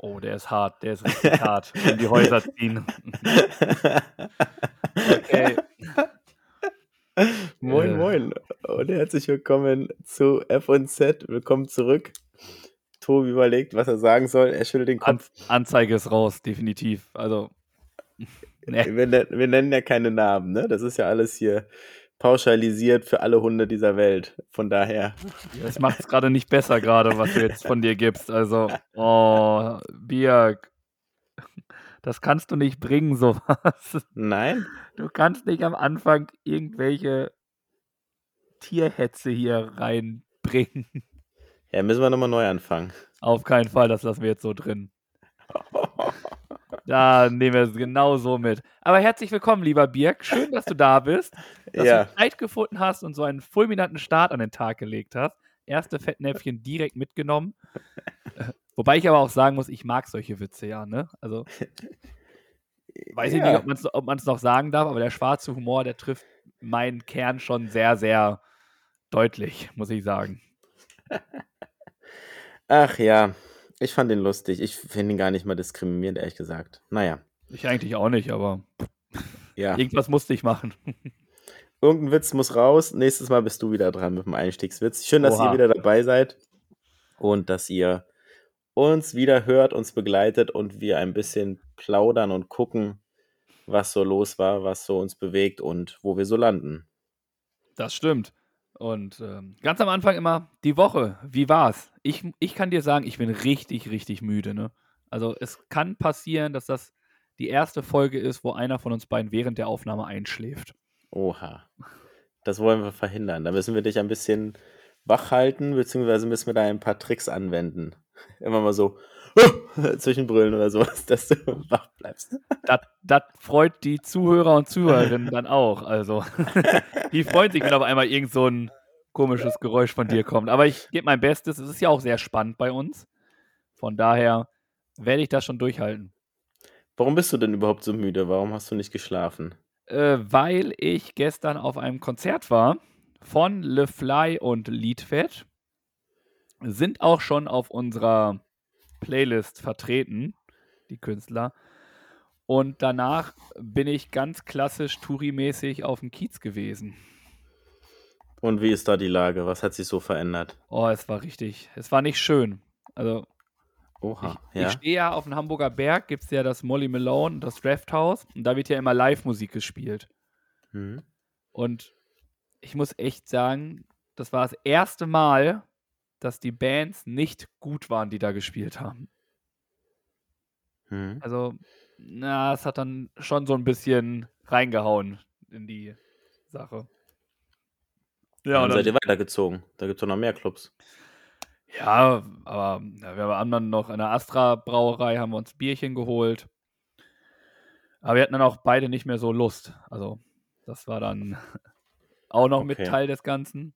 Oh, der ist hart, der ist richtig hart. In die Häuser ziehen. okay. Moin, Äh. moin und herzlich willkommen zu F&Z. Willkommen zurück. Tobi überlegt, was er sagen soll. Er schüttelt den Kopf. Anzeige ist raus, definitiv. Also, nee. Wir, wir nennen ja keine Namen, ne? Das ist ja alles hier pauschalisiert für alle Hunde dieser Welt. Von daher, das macht es gerade nicht besser, gerade, was du jetzt von dir gibst. Also, oh, Birg, das kannst du nicht bringen, sowas. nein? Du kannst nicht am Anfang irgendwelche Tierhetze hier reinbringen. Ja, müssen wir nochmal neu anfangen. Auf keinen Fall, das lassen wir jetzt so drin. Da nehmen wir es genau so mit. Aber herzlich willkommen, lieber Birk. Schön, dass du da bist, dass Ja. du Zeit gefunden hast und so einen fulminanten Start an den Tag gelegt hast. Erste Fettnäpfchen direkt mitgenommen. Äh, Wobei ich aber auch sagen muss, ich mag solche Witze ja, ne? Also, weiß ich Ja. nicht, ob man es noch sagen darf, aber der schwarze Humor, der trifft meinen Kern schon sehr, sehr deutlich, muss ich sagen. Ach ja, ich fand ihn lustig. Ich finde ihn gar nicht mal diskriminierend, ehrlich gesagt. Naja, Ich eigentlich auch nicht, aber ja. irgendwas musste ich machen. Irgendein Witz muss raus. Nächstes Mal bist du wieder dran mit dem Einstiegswitz. Schön, dass Oha. ihr wieder dabei seid und dass ihr uns wieder hört, uns begleitet und wir ein bisschen plaudern und gucken, was so los war, was so uns bewegt und wo wir so landen. Das stimmt. Und ähm, ganz am Anfang immer die Woche. Wie war's? Ich, ich kann dir sagen, ich bin richtig, richtig müde. Ne? Also es kann passieren, dass das die erste Folge ist, wo einer von uns beiden während der Aufnahme einschläft. Oha. Das wollen wir verhindern. Da müssen wir dich ein bisschen wach halten, beziehungsweise müssen wir da ein paar Tricks anwenden. Immer mal so zwischenbrüllen oder sowas, dass du wach bleibst. Das, das freut die Zuhörer und Zuhörerinnen dann auch. Also die freuen sich, wenn auf einmal irgend so ein komisches Geräusch von dir kommt. Aber ich gebe mein Bestes. Es ist ja auch sehr spannend bei uns. Von daher werde ich das schon durchhalten. Warum bist du denn überhaupt so müde? Warum hast du nicht geschlafen? Äh, weil ich gestern auf einem Konzert war von Le Fly und Liedfett. Sind auch schon auf unserer Playlist vertreten, die Künstler. Und danach bin ich ganz klassisch Touri-mäßig auf dem Kiez gewesen. Und wie ist da die Lage? Was hat sich so verändert? Oh, es war richtig, es war nicht schön. Also, Oha, ich, ja. ich stehe ja auf dem Hamburger Berg, gibt es ja das Molly Malone, und das Draft House. Und da wird ja immer Live-Musik gespielt. Hm. Und ich muss echt sagen, das war das erste Mal, dass die Bands nicht gut waren, die da gespielt haben. Hm. Also, na, es hat dann schon so ein bisschen reingehauen in die Sache. Ja, Dann und seid ihr dann, weitergezogen. Da gibt es doch noch mehr Clubs. ja aber ja, wir haben dann noch in der Astra Brauerei haben wir uns Bierchen geholt. Aber wir hatten dann auch beide nicht mehr so Lust. Also, das war dann auch noch mit Okay. Teil des Ganzen.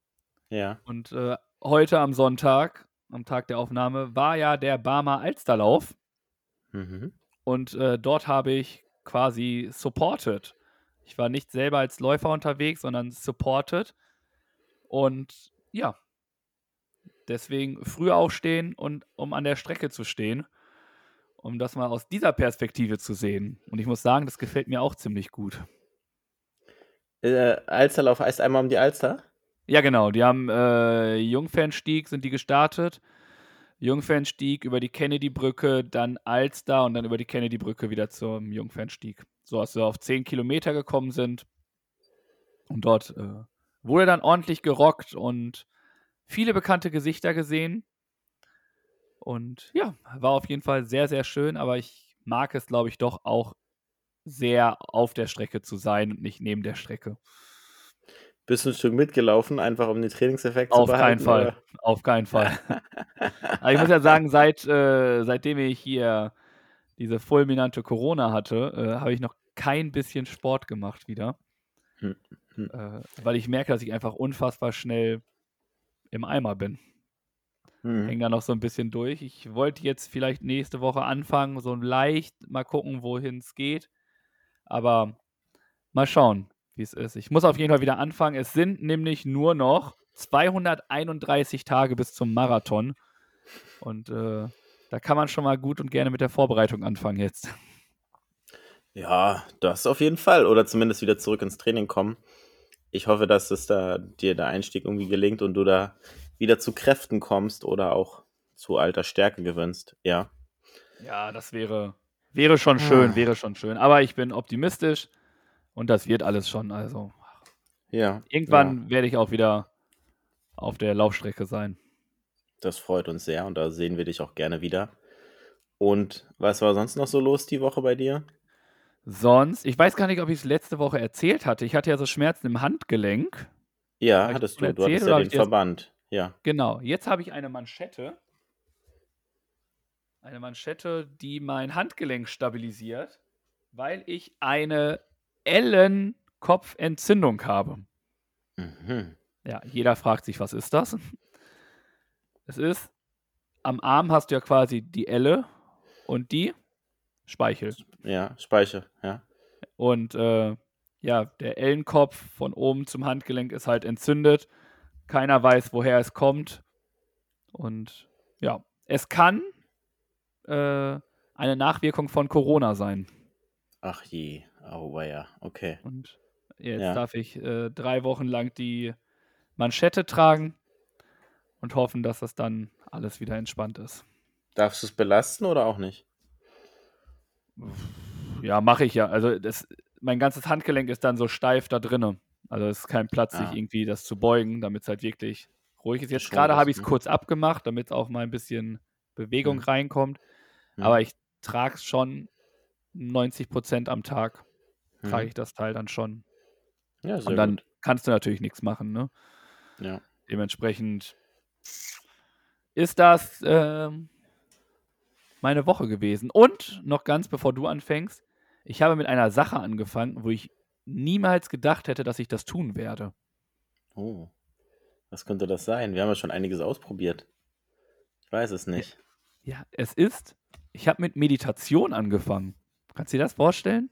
Ja. Und äh, heute am Sonntag, am Tag der Aufnahme, war ja der Barmer Alsterlauf. Mhm. Und äh, dort habe ich quasi supported. Ich war nicht selber als Läufer unterwegs, sondern supported. Und ja, deswegen früh aufstehen und um an der Strecke zu stehen, um das mal aus dieser Perspektive zu sehen. Und ich muss sagen, das gefällt mir auch ziemlich gut. Äh, Alsterlauf heißt einmal um die Alster? Ja, genau. Die haben äh, Jungfernstieg, sind die gestartet. Jungfernstieg über die Kennedy-Brücke, dann Alster und dann über die Kennedy-Brücke wieder zum Jungfernstieg. So, dass sie auf 10 Kilometer gekommen sind. Und dort äh, wurde dann ordentlich gerockt und viele bekannte Gesichter gesehen. Und ja, war auf jeden Fall sehr, sehr schön, aber ich mag es, glaube ich, doch auch sehr auf der Strecke zu sein und nicht neben der Strecke. Bist du ein Stück mitgelaufen, einfach um den Trainingseffekt Auf zu behalten? keinen Fall. Auf keinen Fall. Aber ich muss ja sagen, seit, äh, seitdem ich hier diese fulminante Corona hatte, äh, habe ich noch kein bisschen Sport gemacht wieder. Hm, hm. Äh, weil ich merke, dass ich einfach unfassbar schnell im Eimer bin. Hm. Hänge da noch so ein bisschen durch. Ich wollte jetzt vielleicht nächste Woche anfangen, so leicht mal gucken, wohin es geht. Aber mal schauen, wie es ist. Ich muss auf jeden Fall wieder anfangen. Es sind nämlich nur noch 231 Tage bis zum Marathon. Und äh, da kann man schon mal gut und gerne mit der Vorbereitung anfangen jetzt. Ja, das auf jeden Fall. Oder zumindest wieder zurück ins Training kommen. Ich hoffe, dass es da dir der Einstieg irgendwie gelingt und du da wieder zu Kräften kommst oder auch zu alter Stärke gewinnst. Ja. Ja, das wäre, wäre schon schön, Ah. wäre schon schön. Aber ich bin optimistisch und das wird alles schon. Also Ja. irgendwann werde ich auch wieder auf der Laufstrecke sein. Das freut uns sehr und da sehen wir dich auch gerne wieder. Und was war sonst noch so los die Woche bei dir? Sonst, ich weiß gar nicht, ob ich es letzte Woche erzählt hatte. Ich hatte ja so Schmerzen im Handgelenk. Ja, Hab hattest du. Du hattest ja den Verband. Ja. Genau, jetzt habe ich eine Manschette. Eine Manschette, die mein Handgelenk stabilisiert, weil ich eine Ellenkopfentzündung habe. Mhm. Ja, jeder fragt sich, was ist das? Es ist, am Arm hast du ja quasi die Elle und die Speichel. Ja, Speicher, ja. Und äh, ja, der Ellenkopf von oben zum Handgelenk ist halt entzündet. Keiner weiß, woher es kommt. Und ja, es kann äh, eine Nachwirkung von Corona sein. Ach je, auweia, okay. Und jetzt Ja. darf ich äh, drei Wochen lang die Manschette tragen und hoffen, dass das dann alles wieder entspannt ist. Darfst du es belasten oder auch nicht? Ja, mache ich ja. Also das, mein ganzes Handgelenk ist dann so steif da drinne. Also es ist kein Platz, sich Ah. irgendwie das zu beugen, damit es halt wirklich ruhig ist. Jetzt gerade habe ich es ne? kurz abgemacht, damit auch mal ein bisschen Bewegung Mhm. reinkommt. Hm. Aber ich trage es schon 90 Prozent am Tag, trage Mhm. ich das Teil dann schon. Ja, sehr Und dann gut. kannst du natürlich nichts machen. Ne? Ja. Dementsprechend ist das ähm, meine Woche gewesen. Und noch ganz bevor du anfängst, ich habe mit einer Sache angefangen, wo ich niemals gedacht hätte, dass ich das tun werde. Oh. Was könnte das sein? Wir haben ja schon einiges ausprobiert. Ich weiß es nicht. Ja, es ist, ich habe mit Meditation angefangen. Kannst du dir das vorstellen?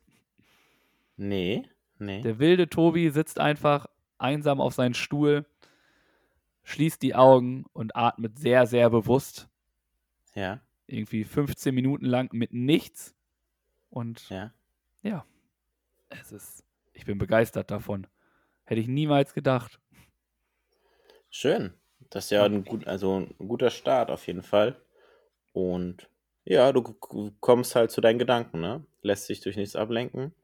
Nee, nee. Der wilde Tobi sitzt einfach einsam auf seinem Stuhl, schließt die Augen und atmet sehr, sehr bewusst. Ja, Irgendwie 15 Minuten lang mit nichts. Und ja. es ist, ich bin begeistert davon. Hätte ich niemals gedacht. Schön. Das ist ja ein, gut, also ein guter Start auf jeden Fall. Und ja, du kommst halt zu deinen Gedanken, ne? Lässt sich durch nichts ablenken.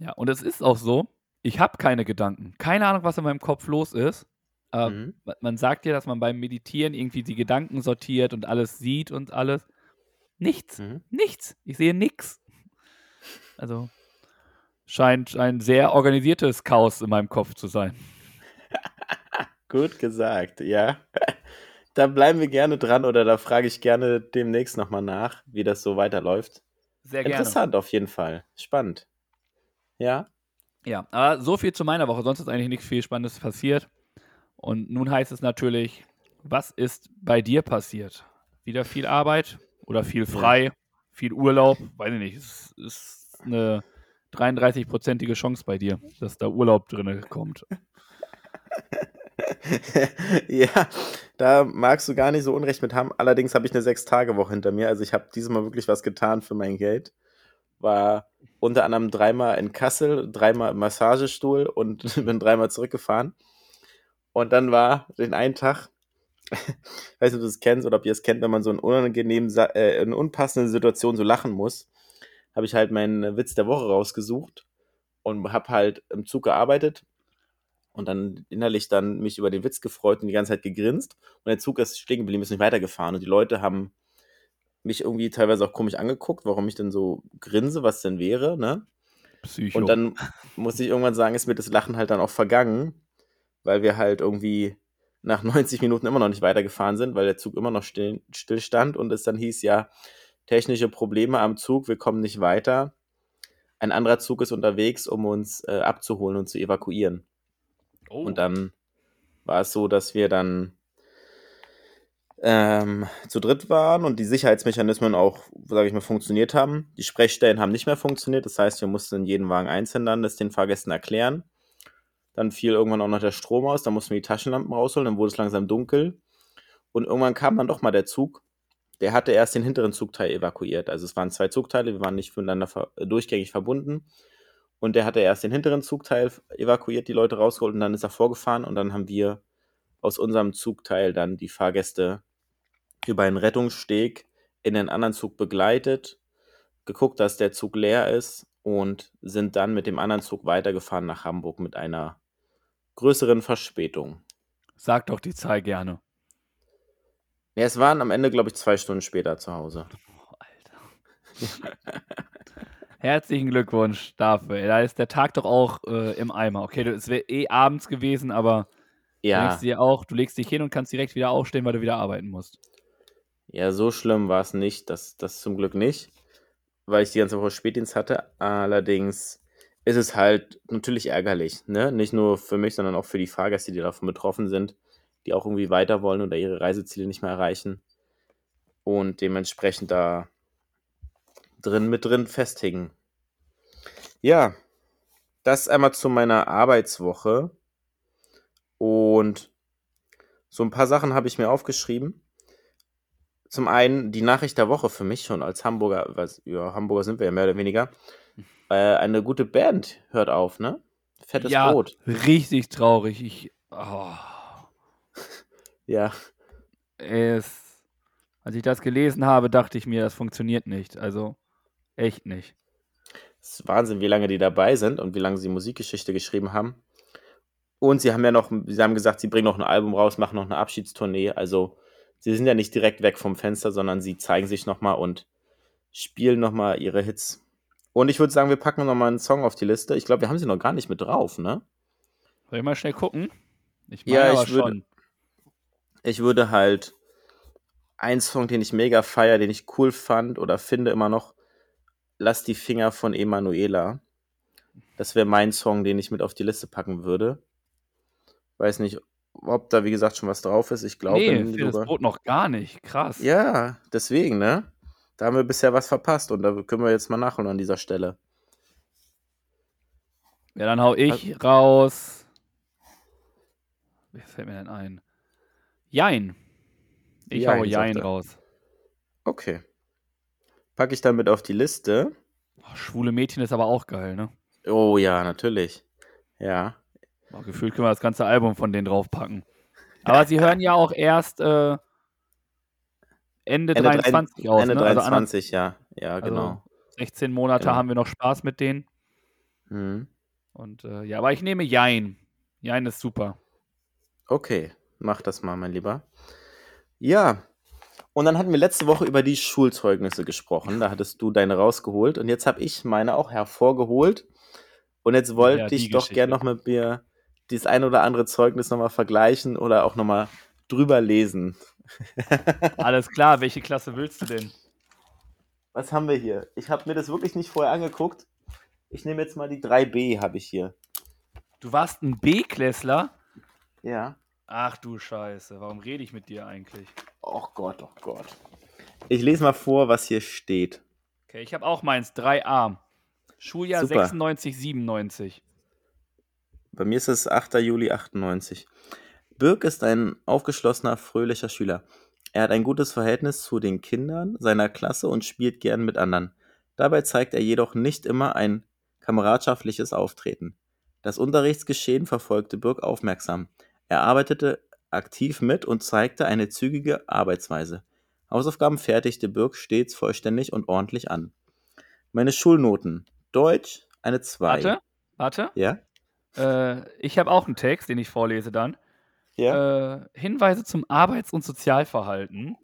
Ja, und es ist auch so, ich habe keine Gedanken. Keine Ahnung, was in meinem Kopf los ist. Aber Mhm. ma- man sagt ja, dass man beim Meditieren irgendwie die Gedanken sortiert und alles sieht und alles. Nichts. Mhm. Nichts. Ich sehe nichts. Also scheint ein sehr organisiertes Chaos in meinem Kopf zu sein. Gut gesagt, ja. Da bleiben wir gerne dran oder da frage ich gerne demnächst nochmal nach, wie das so weiterläuft. Sehr gerne. Interessant auf jeden Fall. Spannend. Ja, Ja, aber so viel zu meiner Woche. Sonst ist eigentlich nichts viel Spannendes passiert. Und nun heißt es natürlich, was ist bei dir passiert? Wieder viel Arbeit oder viel frei, viel Urlaub? Weiß ich nicht. Es ist eine 33-prozentige Chance bei dir, dass da Urlaub drin kommt. ja, da magst du gar nicht so Unrecht mit haben. Allerdings habe ich eine Sechs-Tage-Woche hinter mir. Also ich habe dieses Mal wirklich was getan für mein Geld. War unter anderem dreimal in Kassel, dreimal im Massagestuhl und bin dreimal zurückgefahren. Und dann war den einen Tag, weiß nicht, ob du es kennst oder ob ihr es kennt, wenn man so in unangenehmen, äh, in unpassenden Situationen so lachen muss, habe ich halt meinen Witz der Woche rausgesucht und habe halt im Zug gearbeitet und dann innerlich dann mich über den Witz gefreut und die ganze Zeit gegrinst. Und der Zug ist stehen geblieben, ist nicht weitergefahren. Und die Leute haben mich irgendwie teilweise auch komisch angeguckt, warum ich denn so grinse, was denn wäre, ne? Psycho. Und dann musste ich irgendwann sagen, ist mir das Lachen halt dann auch vergangen, weil wir halt irgendwie nach 90 Minuten immer noch nicht weitergefahren sind, weil der Zug immer noch still, still stand und es dann hieß ja, technische Probleme am Zug, wir kommen nicht weiter. ein anderer Zug ist unterwegs, um uns äh, abzuholen und zu evakuieren. Oh. Und dann war es so, dass wir dann ähm, zu dritt waren und die Sicherheitsmechanismen auch, sage ich mal, funktioniert haben. Die Sprechstellen haben nicht mehr funktioniert, das heißt, wir mussten jeden Wagen einzeln dann das den Fahrgästen erklären. Dann fiel irgendwann auch noch der Strom aus, dann mussten wir die Taschenlampen rausholen, dann wurde es langsam dunkel. Und irgendwann kam dann doch mal der Zug. Der hatte erst den hinteren Zugteil evakuiert. Also es waren zwei Zugteile, wir waren nicht miteinander ver durchgängig verbunden. Und der hatte erst den hinteren Zugteil evakuiert, die Leute rausgeholt und dann ist er vorgefahren und dann haben wir aus unserem Zugteil dann die Fahrgäste über einen Rettungssteg in den anderen Zug begleitet, geguckt, dass der Zug leer ist und sind dann mit dem anderen Zug weitergefahren nach Hamburg mit einer größeren Verspätung. Sag doch die Zahl gerne. Ja, es waren am Ende, glaube ich, zwei Stunden später zu Hause. Oh, Alter. Herzlichen Glückwunsch dafür. Da ist der Tag doch auch äh, im Eimer. Okay, es wäre eh abends gewesen, aber Ja, denkst dir auch, du legst dich hin und kannst direkt wieder aufstehen, weil du wieder arbeiten musst. Ja, so schlimm war es nicht. Das, das zum Glück nicht, weil ich die ganze Woche Spätdienst hatte. Allerdings ist es halt natürlich ärgerlich. Ne? Nicht nur für mich, sondern auch für die Fahrgäste, die davon betroffen sind, die auch irgendwie weiter wollen oder ihre Reiseziele nicht mehr erreichen und dementsprechend da drin mit drin festhängen. Ja, das einmal zu meiner Arbeitswoche. Und so ein paar Sachen habe ich mir aufgeschrieben. Zum einen die Nachricht der Woche für mich schon als Hamburger, was, ja, Hamburger sind wir ja mehr oder weniger. Äh, eine gute Band hört auf, ne? Fettes ja, Brot. richtig traurig. Ich, oh, Ja, es, als ich das gelesen habe, dachte ich mir, das funktioniert nicht. Also echt nicht. es ist Wahnsinn, wie lange die dabei sind und wie lange sie Musikgeschichte geschrieben haben. Und sie haben ja noch, sie haben gesagt, sie bringen noch ein Album raus, machen noch eine Abschiedstournee. Also sie sind ja nicht direkt weg vom Fenster, sondern sie zeigen sich nochmal und spielen nochmal ihre Hits. Und ich würde sagen, wir packen nochmal einen Song auf die Liste. Ich glaube, wir haben sie noch gar nicht mit drauf, ne? Soll ich mal schnell gucken? Ich Ja, ich würde- schon. Ich würde halt einen Song, den ich mega feier, den ich cool fand oder finde immer noch, Lass die Finger von Emanuela. Das wäre mein Song, den ich mit auf die Liste packen würde. Weiß nicht, ob da, wie gesagt, schon was drauf ist. Ich glaube Nee, das. Brot noch gar nicht. Krass. Ja, deswegen, ne? Da haben wir bisher was verpasst und da können wir jetzt mal nachholen an dieser Stelle. Ja, dann hau ich raus. Wer fällt mir denn ein? Jein. Ich Jein, hau Jein raus. Okay. Packe ich dann mit auf die Liste. Oh, schwule Mädchen ist aber auch geil, ne? Oh ja, natürlich. Ja. Oh, gefühlt können wir das ganze Album von denen draufpacken. Aber sie hören ja auch erst äh, Ende, Ende, 23 drei- aus. Ende ne? Also 23, ja. Ja, also genau. 16 Monate Genau. haben wir noch Spaß mit denen. Mhm. Und äh, ja, aber ich nehme Jein. Jein ist super. Okay, mach das mal, mein Lieber. Ja, und dann hatten wir letzte Woche über die Schulzeugnisse gesprochen. Da hattest du deine rausgeholt und jetzt habe ich meine auch hervorgeholt. Und jetzt wollte Ja, ich doch Geschichte. gern noch mit mir dieses ein oder andere Zeugnis nochmal vergleichen oder auch nochmal drüber lesen. Alles klar, welche Klasse willst du denn? Was haben wir hier? Ich habe mir das wirklich nicht vorher angeguckt. Ich nehme jetzt mal die 3b, habe ich hier. Du warst ein B-Klässler? Ja. Ach du Scheiße, warum rede ich mit dir eigentlich? Oh Gott, oh Gott. Ich lese mal vor, was hier steht. Okay, ich habe auch meins, 3a. Schuljahr Super. 96, 97. Bei mir ist es 8. Juli 98. Birk ist ein aufgeschlossener, fröhlicher Schüler. Er hat ein gutes Verhältnis zu den Kindern seiner Klasse und spielt gern mit anderen. Dabei zeigt er jedoch nicht immer ein kameradschaftliches Auftreten. Das Unterrichtsgeschehen verfolgte Birk aufmerksam. Er arbeitete aktiv mit und zeigte eine zügige Arbeitsweise. Hausaufgaben fertigte Birk stets vollständig und ordentlich an. Meine Schulnoten. Deutsch eine 2. Warte, warte. Ja? Äh, ich habe auch einen Text, den ich vorlese dann. Ja? Äh, Hinweise zum Arbeits- und Sozialverhalten.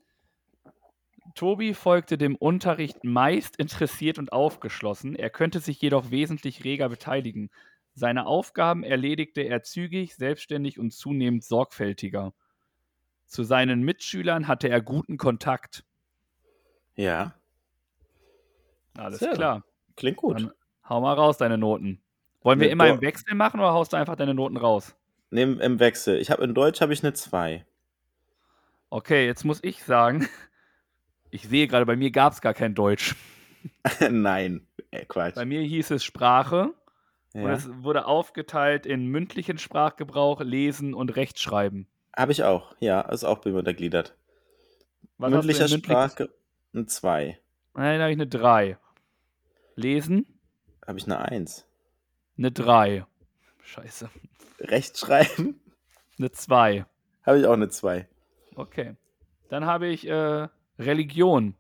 Tobi folgte dem Unterricht meist interessiert und aufgeschlossen. Er könnte sich jedoch wesentlich reger beteiligen. Seine Aufgaben erledigte er zügig, selbstständig und zunehmend sorgfältiger. Zu seinen Mitschülern hatte er guten Kontakt. ja. Alles Sehr. klar. Klingt gut. Dann Hau mal raus, deine Noten. Wollen wir immer im Wechsel machen oder haust du einfach deine Noten raus? Nehmen im Wechsel. Ich habe in Deutsch habe ich eine 2. Okay, jetzt muss ich sagen, ich sehe gerade, bei mir gab es gar kein Deutsch. Nein, äh, Quatsch. Bei mir hieß es Sprache und Ja. es wurde aufgeteilt in mündlichen Sprachgebrauch, Lesen und Rechtschreiben. Habe ich auch. Ja, ist auch bei mir untergliedert. Was Mündlicher Sprache eine 2. Nein, da habe ich eine 3. Lesen? Habe ich eine 1. Eine 3. Scheiße. Rechtschreiben Eine 2. habe ich auch eine 2. Okay. Dann habe ich äh, Religion.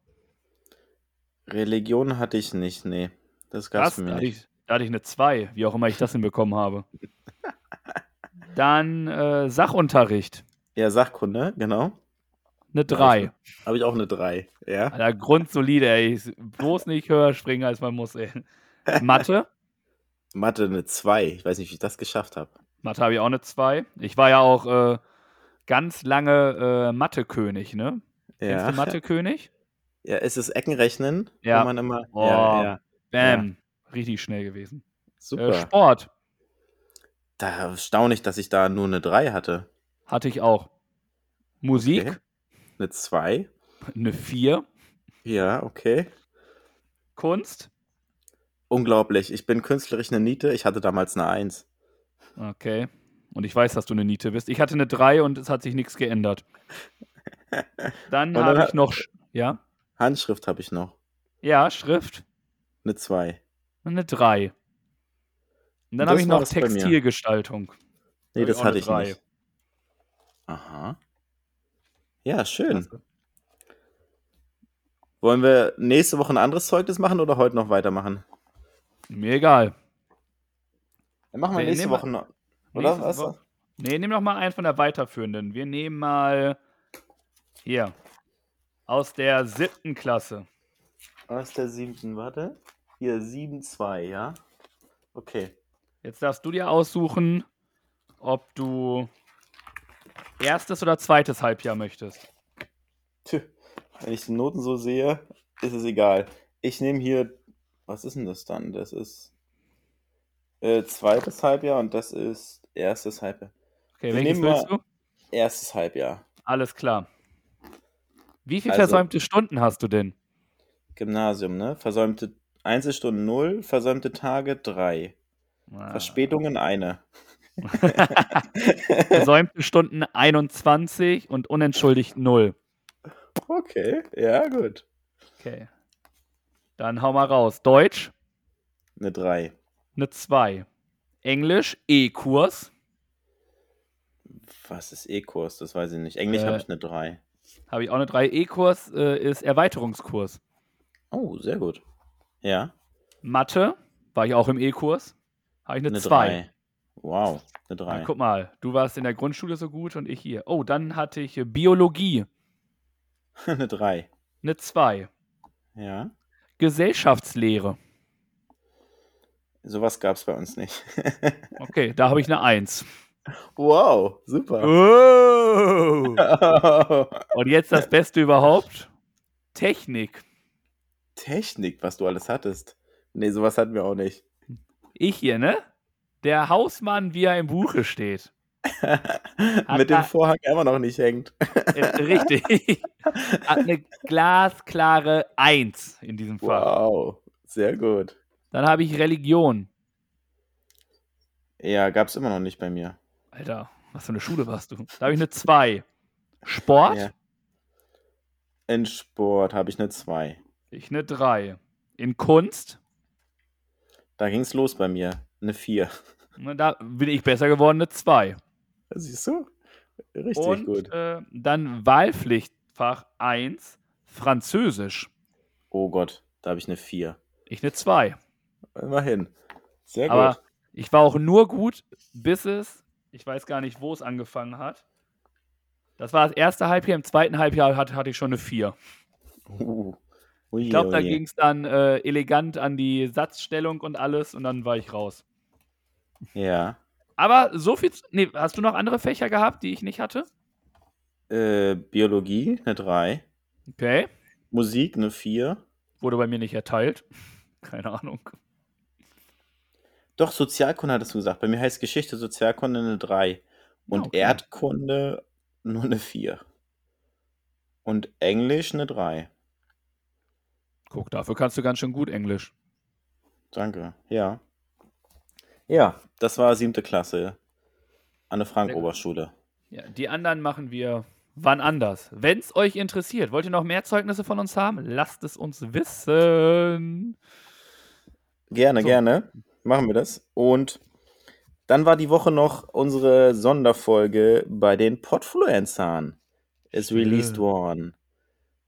Religion hatte ich nicht, nee. Das gab es hatte, nicht. ich, da hatte ich eine 2, wie auch immer ich das hinbekommen habe. Dann äh, Sachunterricht. Ja, Sachkunde, genau. Eine 3. Habe ich auch eine 3. Ja. Alter, grundsolide, ey. Ich- Bloß nicht höher springen, als man muss, ey. Mathe. Mathe eine 2. Ich weiß nicht, wie ich das geschafft habe. Mathe habe ich auch eine 2. Ich war ja auch äh, ganz lange äh, Mathe-König, ne? Kennst Ja. du Mathe-König? ja, ist es Eckenrechnen? Ja. Wo man immer. Oh. Ja, ja. Bam. Richtig schnell gewesen. Super. Äh, Sport da staune ich, dass ich da nur eine 3 hatte. hatte ich auch. Musik, Okay. Eine 2. eine 4. Ja, okay. Kunst, Unglaublich. Ich bin künstlerisch eine Niete. Ich hatte damals eine 1. okay. Und ich weiß, dass du eine Niete bist. Ich hatte eine 3 und es hat sich nichts geändert. Dann habe ich noch, ja, Handschrift habe ich noch. ja, Schrift, Eine 2. eine 3. Und dann habe ich noch. Textilgestaltung. Nee, das hatte ich drei. nicht. Aha. Ja, schön. Wollen wir nächste Woche ein anderes Zeugnis machen oder heute noch weitermachen? Mir egal. Dann machen wir Nee, nächste nehmen wir- Woche noch. Oder Nächste was? Woche- Nee, nimm doch mal einen von der weiterführenden. Wir nehmen mal hier aus der siebten Klasse. Aus der siebten, warte. Hier, 7-2, ja? Okay. Jetzt darfst du dir aussuchen, ob du erstes oder zweites Halbjahr möchtest. Tja, wenn ich die Noten so sehe, ist es egal. Ich nehme hier, was ist denn das dann? Das ist äh, zweites Halbjahr und das ist erstes Halbjahr. Okay, Wir welches willst du? Erstes Halbjahr. Alles klar. Wie viele Also- versäumte Stunden hast du denn? Gymnasium, ne? Versäumte Einzelstunden 0, versäumte Tage 3. Ah. Verspätungen eine. Versäumte Stunden 21 und unentschuldigt 0. Okay, ja, gut. Okay. Dann hau mal raus. Deutsch, Eine 3. eine 2. Englisch, E-Kurs. Was ist E-Kurs? Das weiß ich nicht. Englisch Äh, habe ich eine 3. Habe ich auch eine 3. E-Kurs äh, ist Erweiterungskurs. Oh, sehr gut. Ja, Mathe, war ich auch im E-Kurs. Habe ich eine eine 2. 3. Wow, eine Ja, 3. guck mal, du warst in der Grundschule so gut und ich hier. Oh, dann hatte ich Biologie, eine 3. eine 2. Ja, Gesellschaftslehre. sowas gab es bei uns nicht. Okay, da habe ich eine 1. wow, super. Oh. Und jetzt das Beste überhaupt. Technik. Technik, was du alles hattest. Nee, sowas hatten wir auch nicht. Ich hier, ne? Der Hausmann, wie er im Buche steht. Mit dem Vorhang immer noch nicht hängt. Äh, richtig. Hat eine glasklare 1 in diesem Fach. Wow, sehr gut. Dann habe ich Religion. Ja, gab es immer noch nicht bei mir. Alter, was für eine Schule warst du? Da habe ich eine 2. Sport? Ja. In Sport habe ich eine 2. Ich eine 3. In Kunst? Da ging es los bei mir. Eine 4. Na, Da bin ich besser geworden, eine 2. Siehst du? Richtig Und gut. Äh, dann Wahlpflichtfach 1, Französisch. Oh Gott, da habe ich eine 4. Ich eine 2. Immerhin. Sehr Aber gut. ich war auch nur gut, bis es, ich weiß gar nicht, wo es angefangen hat. Das war das erste Halbjahr, im zweiten Halbjahr hatte, hatte ich schon eine 4. Uh. Ui, Ich glaube, da ui. ging es dann äh, elegant an die Satzstellung und alles und dann war ich raus. Ja. Aber so viel. zu- Nee, hast du noch andere Fächer gehabt, die ich nicht hatte? Äh, Biologie eine 3. Okay. Musik eine 4. Wurde bei mir nicht erteilt. Keine Ahnung. Doch, Sozialkunde hattest du gesagt. Bei mir heißt Geschichte Sozialkunde eine 3 und okay. Erdkunde nur eine 4. Und Englisch eine 3. Guck, dafür kannst du ganz schön gut Englisch. Danke, ja. Ja, das war siebte Klasse. Anne Frank. Oberschule. Ja, die anderen machen wir wann anders. Wenn es euch interessiert, wollt ihr noch mehr Zeugnisse von uns haben? Lasst es uns wissen. Gerne, So. gerne. Machen wir das. Und dann war die Woche noch unsere Sonderfolge bei den Podfluencern. Ist released worden.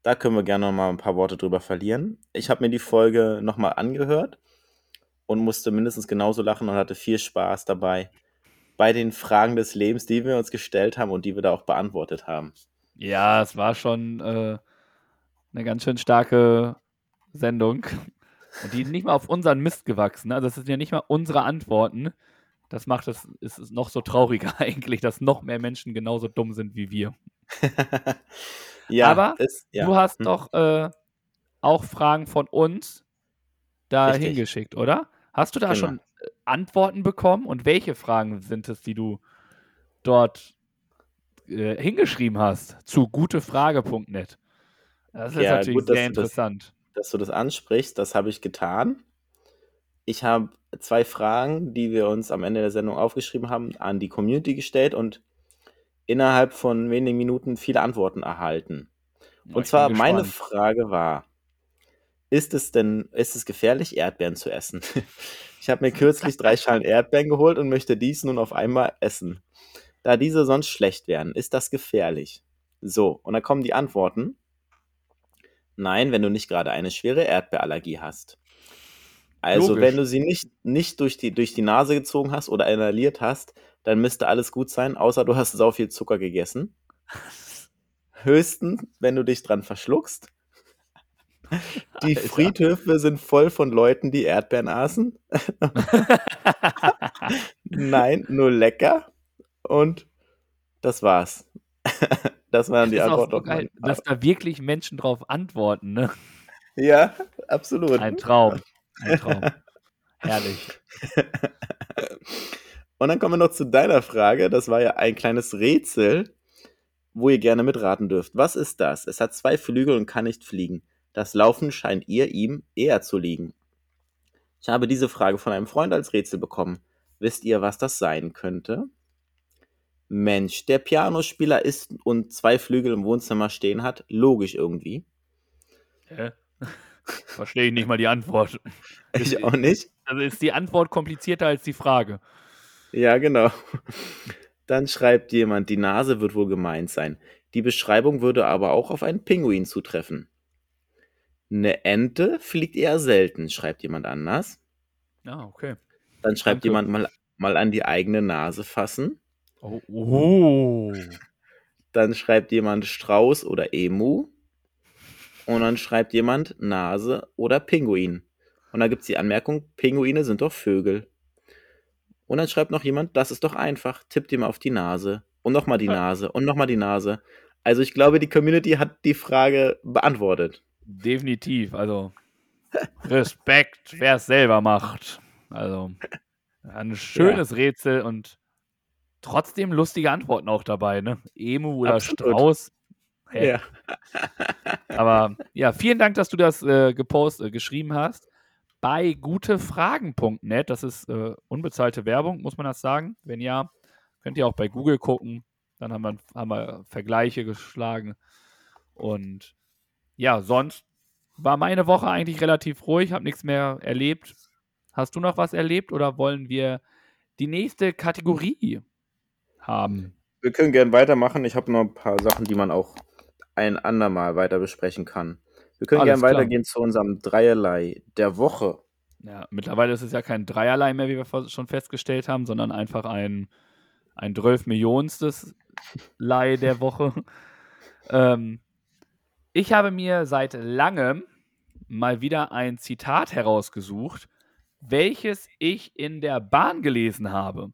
Da können wir gerne noch mal ein paar Worte drüber verlieren. Ich habe mir die Folge noch mal angehört und musste mindestens genauso lachen und hatte viel Spaß dabei bei den Fragen des Lebens, die wir uns gestellt haben und die wir da auch beantwortet haben. Ja, es war schon äh, eine ganz schön starke Sendung. Und die ist nicht mal auf unseren Mist gewachsen. Also das sind ja nicht mal unsere Antworten. Das macht es, ist noch so trauriger eigentlich, dass noch mehr Menschen genauso dumm sind wie wir. ja, Aber es, ja. Du hast Hm. doch äh, auch Fragen von uns da Richtig. hingeschickt, oder? Hast du da Genau. schon äh, Antworten bekommen? Und welche Fragen sind es, die du dort äh, hingeschrieben hast zu gutefrage.net? Das ist Ja, natürlich gut, sehr du das- interessant. dass du das ansprichst. Das habe ich getan. Ich habe zwei Fragen, die wir uns am Ende der Sendung aufgeschrieben haben, an die Community gestellt und innerhalb von wenigen Minuten viele Antworten erhalten. Und ich zwar meine. Frage war: Ist es denn, ist es gefährlich, Erdbeeren zu essen? Ich habe mir kürzlich drei Schalen Erdbeeren geholt und möchte dies nun auf einmal essen. Da diese sonst schlecht wären, ist das gefährlich? So, und dann kommen die Antworten. Nein, wenn du nicht gerade eine schwere Erdbeerallergie hast. Also, Logisch. wenn du sie nicht, nicht durch, die, durch die Nase gezogen hast oder inhaliert hast, dann müsste alles gut sein, außer du hast sau viel Zucker gegessen. Höchstens, wenn du dich dran verschluckst. Die Alter. Friedhöfe sind voll von Leuten, die Erdbeeren aßen. Nein, nur lecker. Und das war's. Das waren die Antworten. so dass da wirklich Menschen drauf antworten. Ne? Ja, absolut. Ein Traum. Ein Traum. Herrlich. Und dann kommen wir noch zu deiner Frage. Das war ja ein kleines Rätsel, wo ihr gerne mitraten dürft. Was ist das? Es hat zwei Flügel und kann nicht fliegen. Das Laufen scheint ihr ihm eher zu liegen. Ich habe diese Frage von einem Freund als Rätsel bekommen. Wisst ihr, was das sein könnte? Mensch, der Pianospieler ist und zwei Flügel im Wohnzimmer stehen hat. Logisch irgendwie. Hä? Verstehe ich nicht mal die Antwort. Ich auch nicht. Also ist die Antwort komplizierter als die Frage. Ja, genau. Dann schreibt jemand, die Nase wird wohl gemeint sein. Die Beschreibung würde aber auch auf einen Pinguin zutreffen. Eine Ente fliegt eher selten, schreibt jemand anders. Ah, okay. Dann schreibt Danke. jemand mal, mal an die eigene Nase fassen. Oh. oh. Dann schreibt jemand Strauß oder Emu. Und dann schreibt jemand Nase oder Pinguin. Und da gibt es die Anmerkung, Pinguine sind doch Vögel. Und dann schreibt noch jemand, das ist doch einfach, tippt ihm auf die Nase. Und nochmal die Ja. Nase und nochmal die Nase. Also ich glaube, die Community hat die Frage beantwortet. Definitiv. Also Respekt, wer es selber macht. Also ein schönes Rätsel und trotzdem lustige Antworten auch dabei, ne? Emu oder Absolut. Strauß. Hä? Ja. Aber ja, vielen Dank, dass du das äh, gepostet, äh, geschrieben hast. Bei gutefragen.net, das ist äh, unbezahlte Werbung, muss man das sagen? Wenn ja, könnt ihr auch bei Google gucken. Dann haben wir, haben wir Vergleiche geschlagen. Und ja, sonst war meine Woche eigentlich relativ ruhig, habe nichts mehr erlebt. Hast du noch was erlebt oder wollen wir die nächste Kategorie haben? Wir können gerne weitermachen. Ich habe noch ein paar Sachen, die man auch ein andermal weiter besprechen kann. Wir können gerne weitergehen zu unserem Dreierlei der Woche. Ja, mittlerweile ist es ja kein Dreierlei mehr, wie wir schon festgestellt haben, sondern einfach ein, ein 12 Millionstes Leih der Woche. ähm, ich habe mir seit langem mal wieder ein Zitat herausgesucht, welches ich in der Bahn gelesen habe.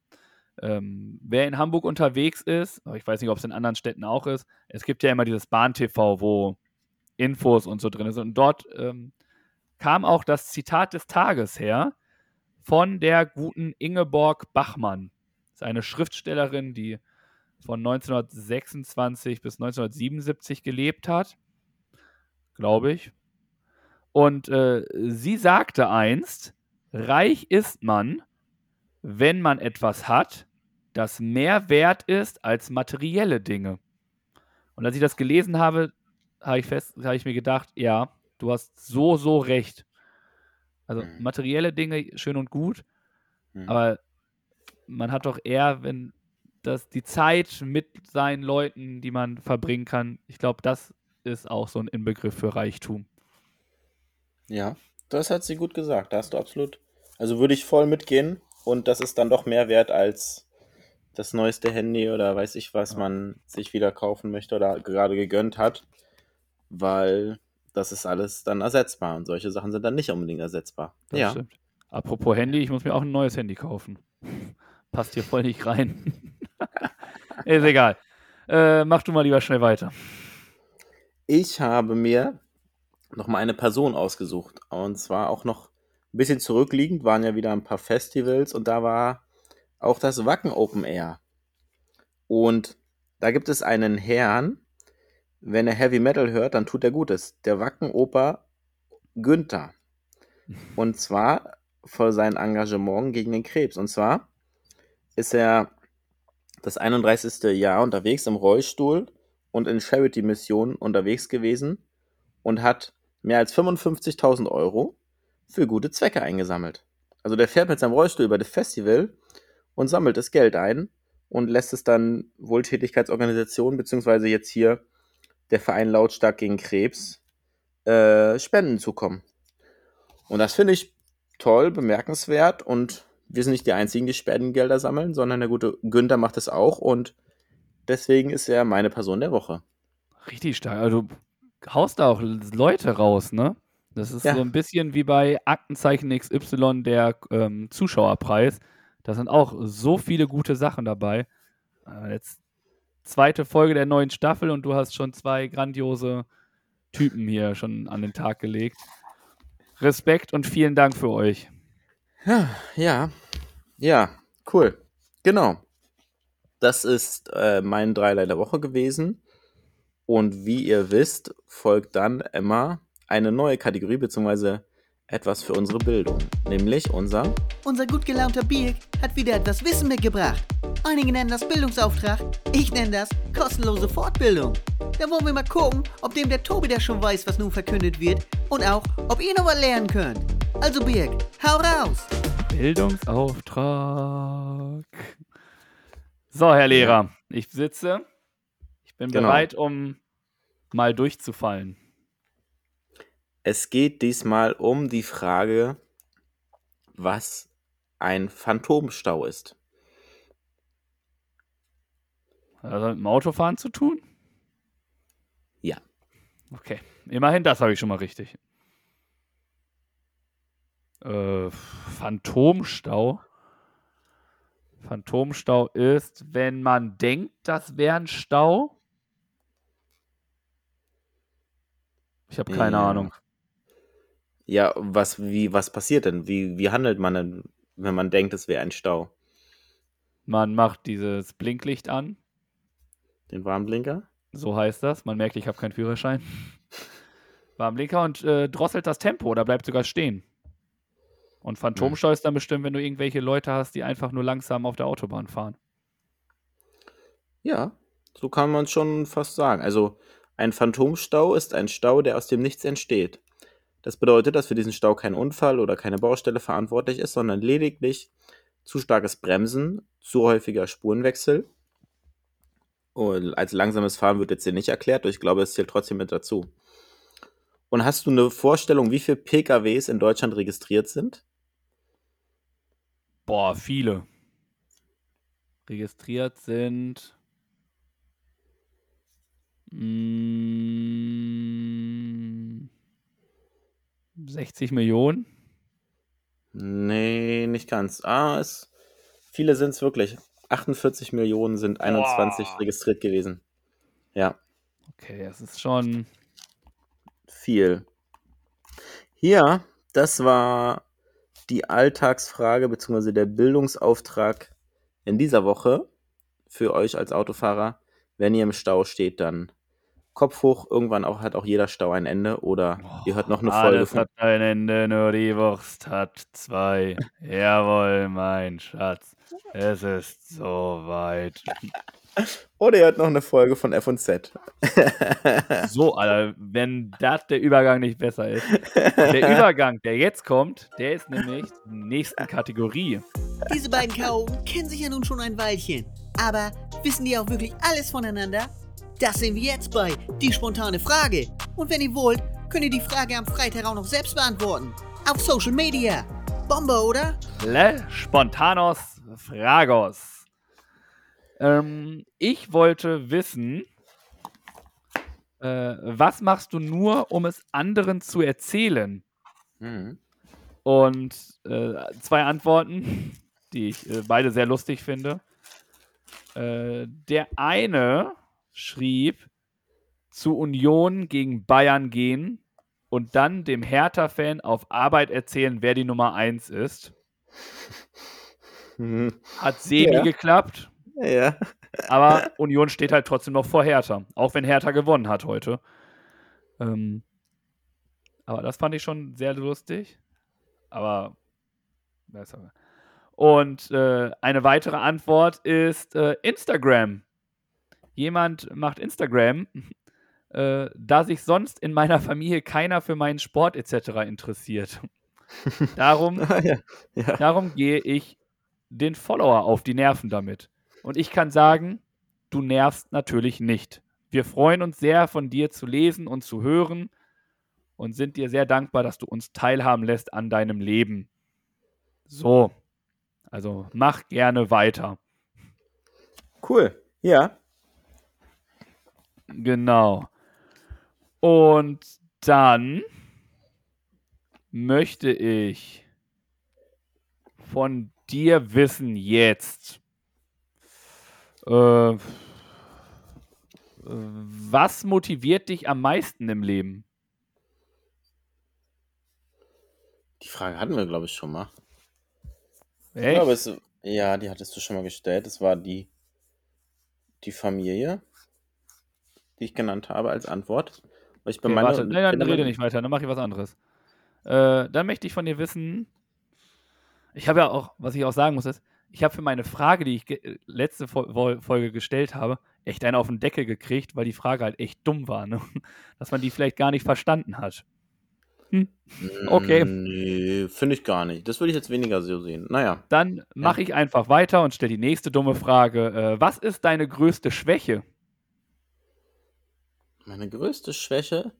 Ähm, wer in Hamburg unterwegs ist, ich weiß nicht, ob es in anderen Städten auch ist, es gibt ja immer dieses Bahn-TV, wo Infos und so drin sind. Und dort ähm, kam auch das Zitat des Tages her. von der guten Ingeborg Bachmann. Das ist eine Schriftstellerin, die von 1926 bis 1977 gelebt hat, glaube ich. Und äh, sie sagte einst, reich ist man, wenn man etwas hat, das mehr wert ist als materielle Dinge. Und als ich das gelesen habe, habe ich, hab ich mir gedacht, ja, du hast so, so recht. Also Mhm. materielle Dinge schön und gut, Mhm. aber man hat doch eher, wenn das die Zeit mit seinen Leuten, die man verbringen kann, ich glaube, das ist auch so ein Inbegriff für Reichtum. Ja, das hat sie gut gesagt. Da hast du absolut. Also würde ich voll mitgehen. Und das ist dann doch mehr wert als das neueste Handy oder weiß ich was Ja. man sich wieder kaufen möchte oder gerade gegönnt hat. Weil das ist alles dann ersetzbar. Und solche Sachen sind dann nicht unbedingt ersetzbar. Das ja. stimmt. Apropos Handy, ich muss mir auch ein neues Handy kaufen. Passt hier voll nicht rein. ist egal. Äh, mach du mal lieber schnell weiter. Ich habe mir noch mal eine Person ausgesucht. Und zwar auch noch ein bisschen zurückliegend, waren ja wieder ein paar Festivals und da war auch das Wacken Open Air. Und da gibt es einen Herrn, wenn er Heavy Metal hört, dann tut er Gutes. Der Wacken-Oper Günther. Und zwar für sein Engagement gegen den Krebs. Und zwar ist er das 31. Jahr unterwegs im Rollstuhl und in Charity-Missionen unterwegs gewesen und hat mehr als 55.000 Euro für gute Zwecke eingesammelt. Also der fährt mit seinem Rollstuhl über das Festival und sammelt das Geld ein und lässt es dann Wohltätigkeitsorganisationen, beziehungsweise jetzt hier der Verein Lautstark gegen Krebs, äh, Spenden zukommen. Und das finde ich toll, bemerkenswert und wir sind nicht die einzigen, die Spendengelder sammeln, sondern der gute Günther macht es auch und deswegen ist er meine Person der Woche. Richtig stark. Also du haust da auch Leute raus, ne? Das ist Ja. so ein bisschen wie bei Aktenzeichen XY der ähm, Zuschauerpreis. Da sind auch so viele gute Sachen dabei. Äh, jetzt zweite Folge der neuen Staffel und du hast schon zwei grandiose Typen hier schon an den Tag gelegt. Respekt und vielen Dank für euch. Ja, ja, ja, cool. Genau. Das ist äh, mein Dreilein der Woche gewesen. Und wie ihr wisst, folgt dann immer eine neue Kategorie, beziehungsweise etwas für unsere Bildung. Nämlich unser Unser gut gelaunter Birk hat wieder etwas Wissen mitgebracht. Einige nennen das Bildungsauftrag, ich nenne das kostenlose Fortbildung. Da wollen wir mal gucken, ob dem der Tobi der schon weiß, was nun verkündet wird und auch, ob ihr noch was lernen könnt. Also Birk, hau raus! Bildungsauftrag. So, Herr Lehrer, ich sitze. Ich bin Genau. bereit, um mal durchzufallen. Es geht diesmal um die Frage, was ein Phantomstau ist. Hat das mit dem Autofahren zu tun? Ja. Okay. Immerhin, das habe ich schon mal richtig. Äh, Phantomstau. Phantomstau ist, wenn man denkt, das wäre ein Stau. Ich habe keine Ja. Ahnung. Ja, was, wie, was passiert denn? Wie, wie handelt man denn, wenn man denkt, es wäre ein Stau? Man macht dieses Blinklicht an. Den Warnblinker? So heißt das. Man merkt, ich habe keinen Führerschein. Warnblinker und äh, drosselt das Tempo oder bleibt sogar stehen. Und Phantomstau ist dann bestimmt, wenn du irgendwelche Leute hast, die einfach nur langsam auf der Autobahn fahren. Ja, so kann man schon fast sagen. Also ein Phantomstau ist ein Stau, der aus dem Nichts entsteht. Das bedeutet, dass für diesen Stau kein Unfall oder keine Baustelle verantwortlich ist, sondern lediglich zu starkes Bremsen, zu häufiger Spurenwechsel. Und als langsames Fahren wird jetzt hier nicht erklärt, doch ich glaube, es zählt trotzdem mit dazu. Und hast du eine Vorstellung, wie viele PKWs in Deutschland registriert sind? Boah, viele. Registriert sind. Mm, 60 Millionen. Nee, nicht ganz. Ah, es, viele sind es wirklich. 48 Millionen sind 21 Boah. registriert gewesen. Ja, Okay, das ist schon. viel. Hier, das war die Alltagsfrage bzw. der Bildungsauftrag in dieser Woche für euch als Autofahrer. Wenn ihr im Stau steht, dann Kopf hoch. Irgendwann auch, hat auch jeder Stau ein Ende. Oder ihr hört noch eine Folge Alles von. hat ein Ende, nur die Wurst hat zwei. Jawohl, mein Schatz. Es ist soweit. Oder ihr hört noch eine Folge von F&Z. So, Alter, wenn das der Übergang nicht besser ist. Der Übergang, der jetzt kommt, der ist nämlich die nächsten Kategorie. Diese beiden Chaoten kennen sich ja nun schon ein Weilchen. Aber wissen die auch wirklich alles voneinander? Das sehen wir jetzt bei Die spontane Frage. Und wenn ihr wollt, könnt ihr die Frage am Freitag auch noch selbst beantworten. Auf Social Media. Bombe, oder? Le Spontanos Fragos. Ähm, ich wollte wissen, äh, was machst du nur, um es anderen zu erzählen? Mhm. Und äh, zwei Antworten, die ich äh, beide sehr lustig finde. Äh, der eine schrieb, zu Union gegen Bayern gehen und dann dem Hertha-Fan auf Arbeit erzählen, wer die Nummer 1 ist. Mhm. Hat semi Ja. geklappt, Ja. aber Union steht halt trotzdem noch vor Hertha. Auch wenn Hertha gewonnen hat heute. Ähm, aber das fand ich schon sehr lustig. Aber besser. Und äh, eine weitere Antwort ist äh, Instagram. Jemand macht Instagram, äh, da sich sonst in meiner Familie keiner für meinen Sport etc. interessiert. Darum Ah, ja. ja. Darum gehe ich den Follower auf die Nerven damit. Und ich kann sagen, du nervst natürlich nicht. Wir freuen uns sehr, von dir zu lesen und zu hören und sind dir sehr dankbar, dass du uns teilhaben lässt an deinem Leben. So, also mach gerne weiter. Cool. Ja. Genau. Und dann möchte ich von dir wissen jetzt, äh, was motiviert dich am meisten im Leben? Die Frage hatten wir, glaube ich, schon mal. Ich Echt? glaube, es, ja, die hattest du schon mal gestellt. Es war die, die Familie, die ich genannt habe als Antwort. Weil ich bin Okay, meine, warte, nein, dann bin rede nicht weiter, dann mache ich was anderes. Äh, dann möchte ich von dir wissen, ich habe ja auch, was ich auch sagen muss, ist, ich habe für meine Frage, die ich ge- letzte Vol- Folge gestellt habe, echt eine auf den Deckel gekriegt, weil die Frage halt echt dumm war, ne? dass man die vielleicht gar nicht verstanden hat. okay. Mm, Nee, finde ich gar nicht. Das würde ich jetzt weniger so sehen. Naja, Dann mache ich einfach weiter und stelle die nächste dumme Frage. Äh, was ist deine größte Schwäche? Meine größte Schwäche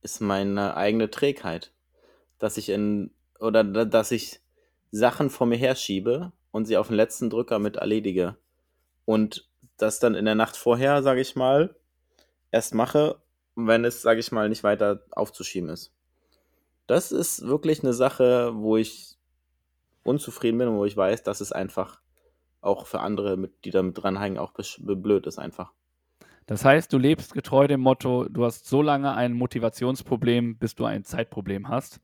ist meine eigene Trägheit. Dass ich in, oder da- dass ich Sachen vor mir herschiebe und sie auf den letzten Drücker mit erledige. Und das dann in der Nacht vorher, sage ich mal, erst mache, wenn es, sage ich mal, nicht weiter aufzuschieben ist. Das ist wirklich eine Sache, wo ich unzufrieden bin und wo ich weiß, dass es einfach auch für andere, die da mit dranhängen, auch blöd ist einfach. Das heißt, du lebst getreu dem Motto, du hast so lange ein Motivationsproblem, bis du ein Zeitproblem hast.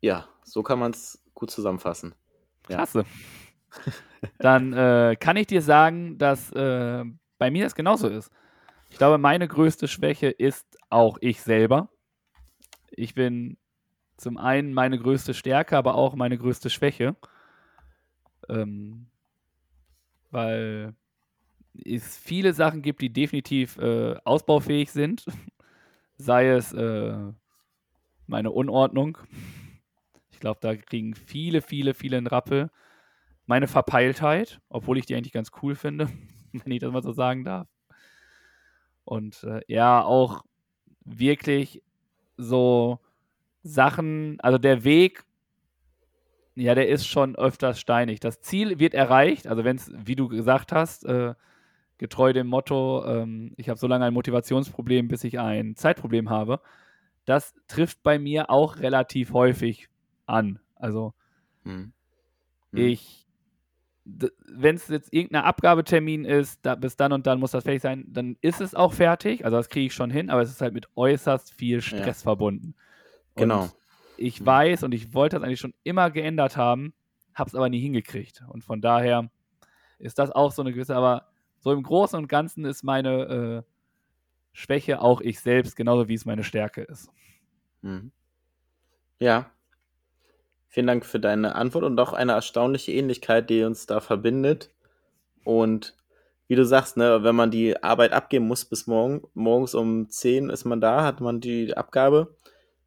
Ja, so kann man es gut zusammenfassen. Ja. Klasse. Dann äh, kann ich dir sagen, dass äh, bei mir das genauso ist. Ich glaube, meine größte Schwäche ist auch ich selber. Ich bin zum einen meine größte Stärke, aber auch meine größte Schwäche. Ähm, weil es viele Sachen gibt, die definitiv äh, ausbaufähig sind. Sei es äh, meine Unordnung. Ich glaube, da kriegen viele, viele, viele einen Rappel. Meine Verpeiltheit, obwohl ich die eigentlich ganz cool finde, wenn ich das mal so sagen darf. Und äh, ja, auch wirklich so Sachen, also der Weg, ja, der ist schon öfters steinig. Das Ziel wird erreicht, also wenn es, wie du gesagt hast, äh, getreu dem Motto, ähm, ich habe so lange ein Motivationsproblem, bis ich ein Zeitproblem habe. Das trifft bei mir auch relativ häufig an. Also Hm. Hm. ich, wenn es jetzt irgendein Abgabetermin ist, da, bis dann und dann muss das fertig sein, dann ist es auch fertig. Also das kriege ich schon hin, aber es ist halt mit äußerst viel Stress verbunden. Und Genau. ich Mhm. weiß und ich wollte das eigentlich schon immer geändert haben, habe es aber nie hingekriegt. Und von daher ist das auch so eine gewisse, aber so im Großen und Ganzen ist meine äh, Schwäche auch ich selbst, genauso wie es meine Stärke ist. Mhm. Ja. Vielen Dank für deine Antwort und auch eine erstaunliche Ähnlichkeit, die uns da verbindet. Und wie du sagst, ne, wenn man die Arbeit abgeben muss bis morgen, morgens um 10 ist man da, hat man die Abgabe.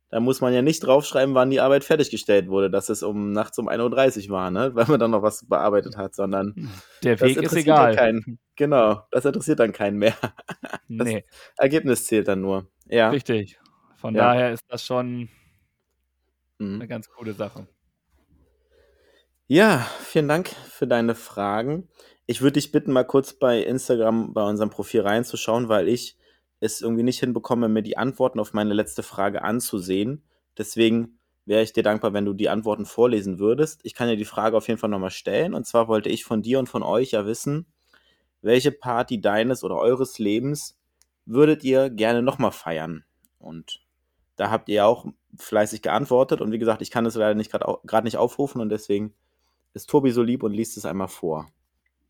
Da muss man ja nicht draufschreiben, wann die Arbeit fertiggestellt wurde, dass es um nachts um 1.30 Uhr war, ne? weil man dann noch was bearbeitet hat, sondern Der Weg ist egal. keinen. Genau, das interessiert dann keinen mehr. Das Nee, Ergebnis zählt dann nur. Ja. richtig. Von Ja. daher ist das schon Mhm. eine ganz coole Sache. Ja, vielen Dank für deine Fragen. Ich würde dich bitten, mal kurz bei Instagram bei unserem Profil reinzuschauen, weil ich es irgendwie nicht hinbekomme, mir die Antworten auf meine letzte Frage anzusehen. Deswegen wäre ich dir dankbar, wenn du die Antworten vorlesen würdest. Ich kann dir die Frage auf jeden Fall nochmal stellen. Und zwar wollte ich von dir und von euch ja wissen, welche Party deines oder eures Lebens würdet ihr gerne nochmal feiern? Und da habt ihr auch fleißig geantwortet. Und wie gesagt, ich kann es leider nicht gerade nicht aufrufen und deswegen ist Tobi so lieb und liest es einmal vor.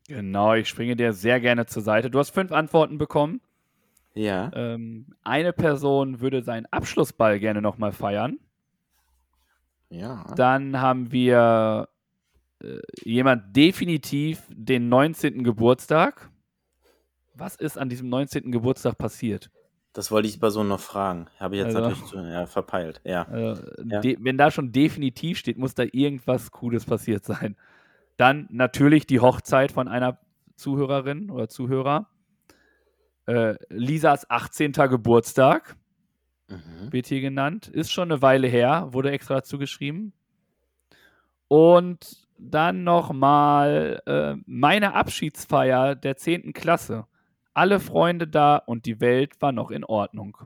Genau, ich springe dir sehr gerne zur Seite. Du hast fünf Antworten bekommen. Ja. Ähm, eine Person würde seinen Abschlussball gerne nochmal feiern. Ja. Dann haben wir äh, jemand definitiv den 19. Geburtstag. Was ist an diesem 19. Geburtstag passiert? Das wollte ich die Person noch fragen. Habe ich jetzt Also- natürlich zu, ja, verpeilt. Ja. Also, Ja. de- wenn da schon definitiv steht, muss da irgendwas Cooles passiert sein. Dann natürlich die Hochzeit von einer Zuhörerin oder Zuhörer. Äh, Lisas 18. Geburtstag Mhm. wird hier genannt. Ist schon eine Weile her, wurde extra dazu geschrieben. Und dann nochmal äh, meine Abschiedsfeier der 10. Klasse. Alle Freunde da und die Welt war noch in Ordnung.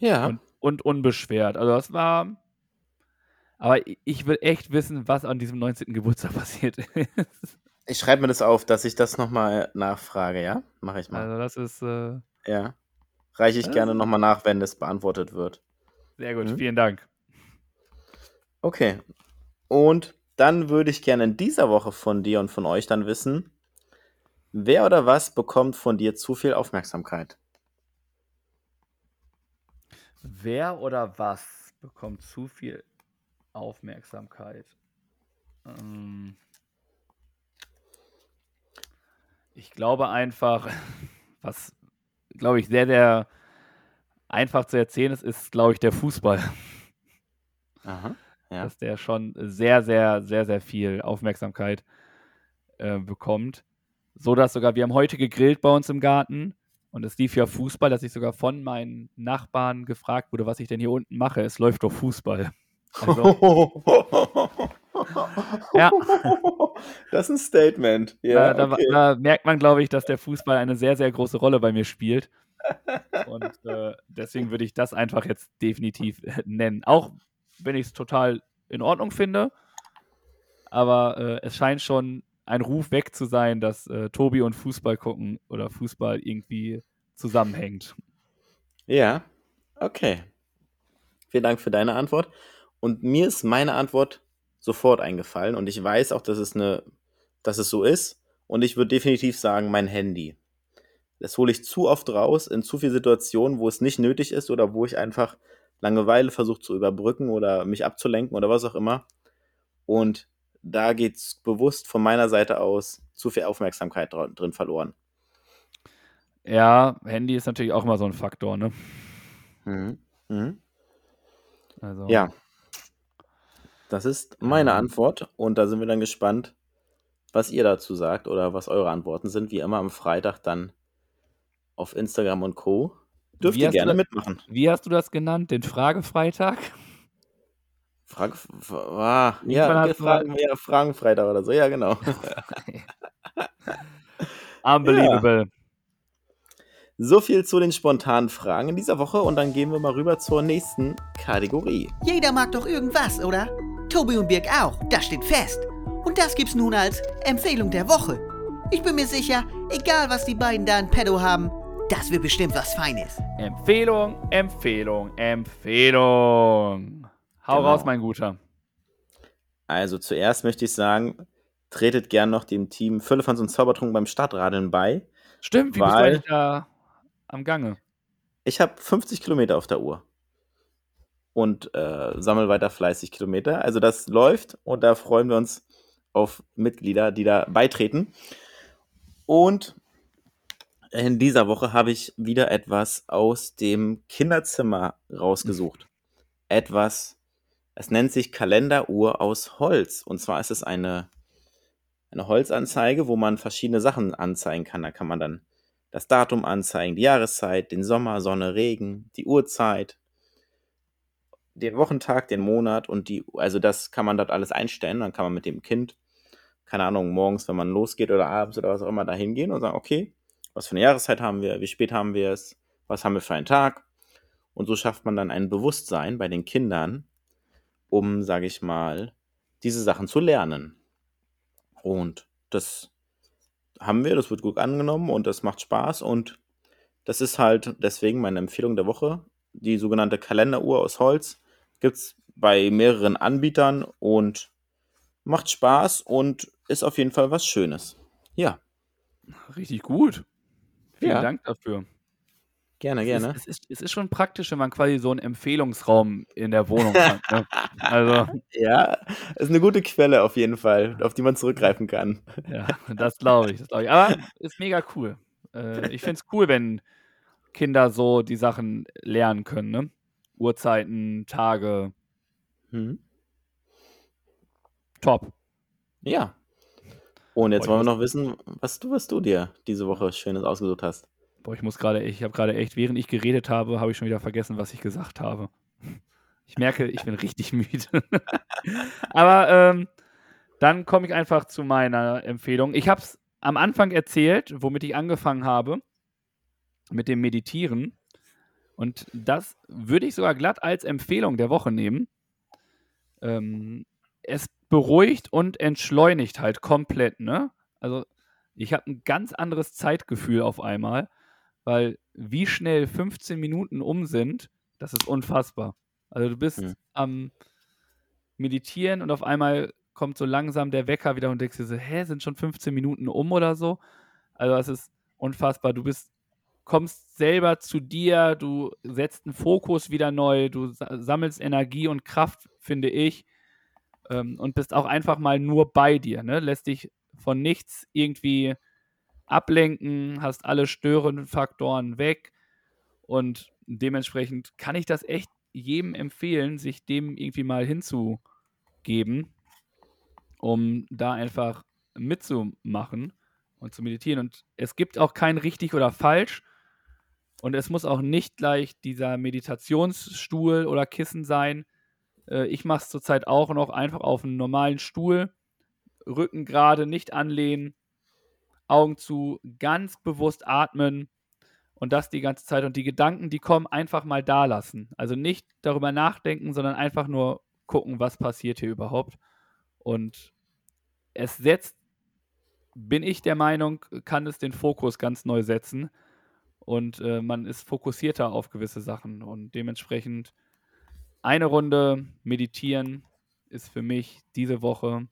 Ja. Und, und unbeschwert. Also das war. Aber ich- ich will echt wissen, was an diesem 19. Geburtstag passiert ist. Ich schreibe mir das auf, dass ich das nochmal nachfrage, ja? Mache ich mal. Also das ist äh, Ja. Reiche ich gerne nochmal nach, wenn das beantwortet wird. sehr gut. Mhm. Vielen Dank. Okay. Und dann würde ich gerne in dieser Woche von dir und von euch dann wissen, wer oder was bekommt von dir zu viel Aufmerksamkeit? Wer oder was bekommt zu viel Aufmerksamkeit? Ähm, ich glaube einfach, was, glaube ich, sehr, sehr einfach zu erzählen ist, ist, glaube ich, der Fußball. Aha. Ja. dass der schon sehr, sehr, sehr, sehr viel Aufmerksamkeit äh, bekommt. So dass sogar, wir haben heute gegrillt bei uns im Garten und es lief ja Fußball, dass ich sogar von meinen Nachbarn gefragt wurde, was ich denn hier unten mache. Es läuft doch Fußball. Also, ja, Das ist ein Statement. Ja, da, da, okay. da merkt man, glaube ich, dass der Fußball eine sehr, sehr große Rolle bei mir spielt. Und äh, deswegen würde ich das einfach jetzt definitiv äh, nennen. Auch wenn ich es total in Ordnung finde. Aber äh, es scheint schon ein Ruf weg zu sein, dass äh, Tobi und Fußball gucken oder Fußball irgendwie zusammenhängt. Ja, okay. Vielen Dank für deine Antwort. Und mir ist meine Antwort sofort eingefallen und ich weiß auch, dass es eine, dass es so ist. Und ich würde definitiv sagen, mein Handy. Das hole ich zu oft raus in zu vielen Situationen, wo es nicht nötig ist oder wo ich einfach Langeweile versuche zu überbrücken oder mich abzulenken oder was auch immer. Und da geht es bewusst von meiner Seite aus zu viel Aufmerksamkeit drin verloren. Ja, Handy ist natürlich auch immer so ein Faktor, ne? Mhm. Mhm. Also, Ja. Das ist meine Ähm. Antwort und da sind wir dann gespannt, was ihr dazu sagt oder was eure Antworten sind. Wie immer am Freitag dann auf Instagram und Co. Dürft Wie ihr hast du gerne da- mitmachen. Wie hast du das genannt? Den Fragefreitag? Frage, f- f- ah, Irgendwann ja, hast du Fragen, ja, Fragenfreitag oder so, ja, genau. Unbelievable. So viel zu den spontanen Fragen in dieser Woche und dann gehen wir mal rüber zur nächsten Kategorie. Jeder mag doch irgendwas, oder? Tobi und Birg auch, das steht fest. Und das gibt's nun als Empfehlung der Woche. Ich bin mir sicher, egal was die beiden da in Pedo haben, Das wird bestimmt was Feines. Empfehlung, Empfehlung, Empfehlung. Hau Genau. raus, mein Guter. Also zuerst möchte ich sagen, tretet gern noch dem Team Füllefans und Zaubertrunk beim Stadtradeln bei. Stimmt, wie bist du Weil- eigentlich da am Gange? Ich habe 50 Kilometer auf der Uhr und äh, sammle weiter fleißig Kilometer. Also das läuft und da freuen wir uns auf Mitglieder, die da beitreten. Und in dieser Woche habe ich wieder etwas aus dem Kinderzimmer rausgesucht. Etwas, es nennt sich Kalenderuhr aus Holz. Und zwar ist es eine, eine Holzanzeige, wo man verschiedene Sachen anzeigen kann. Da kann man dann das Datum anzeigen, die Jahreszeit, den Sommer, Sonne, Regen, die Uhrzeit, den Wochentag, den Monat und die, also das kann man dort alles einstellen. Dann kann man mit dem Kind, keine Ahnung, morgens, wenn man losgeht oder abends oder was auch immer, da hingehen und sagen, okay, was für eine Jahreszeit haben wir, wie spät haben wir es, was haben wir für einen Tag. Und so schafft man dann ein Bewusstsein bei den Kindern, um, sage ich mal, diese Sachen zu lernen. Und das haben wir, das wird gut angenommen und das macht Spaß und das ist halt deswegen meine Empfehlung der Woche. Die sogenannte Kalenderuhr aus Holz gibt es bei mehreren Anbietern und macht Spaß und ist auf jeden Fall was Schönes. Ja, Richtig gut. Vielen Ja. Dank dafür. gerne, Es gerne. ist, es, ist, es ist schon praktisch, wenn man quasi so einen Empfehlungsraum in der Wohnung hat. Ne? Also, Ja, ist eine gute Quelle auf jeden Fall, auf die man zurückgreifen kann. ja, das glaube ich, das glaube ich. Aber ist mega cool. Äh, ich finde es cool, wenn Kinder so die Sachen lernen können, ne? Uhrzeiten, Tage, Hm. top. Ja. Und jetzt Boah, wollen wir noch wissen, was du, was du dir diese Woche Schönes ausgesucht hast. Boah, ich muss gerade, ich habe gerade echt, während ich geredet habe, habe ich schon wieder vergessen, was ich gesagt habe. Ich merke, ich bin richtig müde. Aber ähm, dann komme ich einfach zu meiner Empfehlung. Ich habe es am Anfang erzählt, womit ich angefangen habe, mit dem Meditieren. Und das würde ich sogar glatt als Empfehlung der Woche nehmen. Ähm, es beruhigt und entschleunigt halt komplett, ne? Also ich habe ein ganz anderes Zeitgefühl auf einmal, weil wie schnell 15 Minuten um sind, das ist unfassbar. Also du bist Mhm. am Meditieren und auf einmal kommt so langsam der Wecker wieder und denkst dir so, hä, sind schon 15 Minuten um oder so? Also es ist unfassbar. Du bist, kommst selber zu dir, du setzt einen Fokus wieder neu, du sa- sammelst Energie und Kraft, finde ich, ähm, und bist auch einfach mal nur bei dir, ne? Lässt dich von nichts irgendwie ablenken, hast alle störenden Faktoren weg und dementsprechend kann ich das echt jedem empfehlen, sich dem irgendwie mal hinzugeben, um da einfach mitzumachen und zu meditieren. Und es gibt auch kein richtig oder falsch. Und es muss auch nicht gleich dieser Meditationsstuhl oder Kissen sein. Äh, ich mache es zurzeit auch noch einfach auf einem normalen Stuhl. Rücken gerade, nicht anlehnen, Augen zu, ganz bewusst atmen und das die ganze Zeit. Und die Gedanken, die kommen, einfach mal da lassen. Also nicht darüber nachdenken, sondern einfach nur gucken, was passiert hier überhaupt. Und es setzt, bin ich der Meinung, kann es den Fokus ganz neu setzen. Und äh, man ist fokussierter auf gewisse Sachen. Und dementsprechend eine Runde meditieren ist für mich diese Woche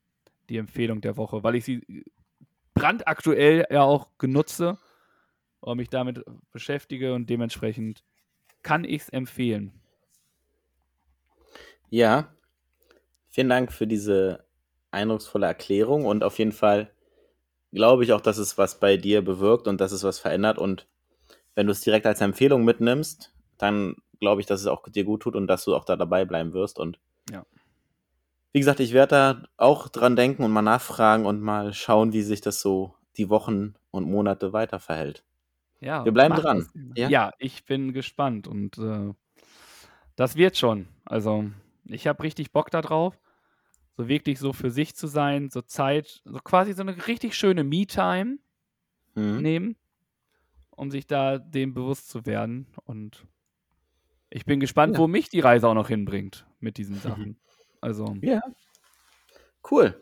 die Empfehlung der Woche, weil ich sie brandaktuell ja auch genutze und mich damit beschäftige und dementsprechend kann ich es empfehlen. Ja, vielen Dank für diese eindrucksvolle Erklärung und auf jeden Fall glaube ich auch, dass es was bei dir bewirkt und dass es was verändert und wenn du es direkt als Empfehlung mitnimmst, dann glaube ich, dass es auch dir gut tut und dass du auch da dabei bleiben wirst und Ja. wie gesagt, ich werde da auch dran denken und mal nachfragen und mal schauen, wie sich das so die Wochen und Monate weiter verhält. Ja, Wir bleiben dran. Ja? Ja? ich bin gespannt und äh, das wird schon. Also, ich habe richtig Bock darauf, so wirklich so für sich zu sein, so Zeit, so quasi so eine richtig schöne Me-Time Mhm. nehmen, um sich da dem bewusst zu werden. Und ich bin gespannt, Ja. wo mich die Reise auch noch hinbringt mit diesen Sachen. Also, Ja. Cool.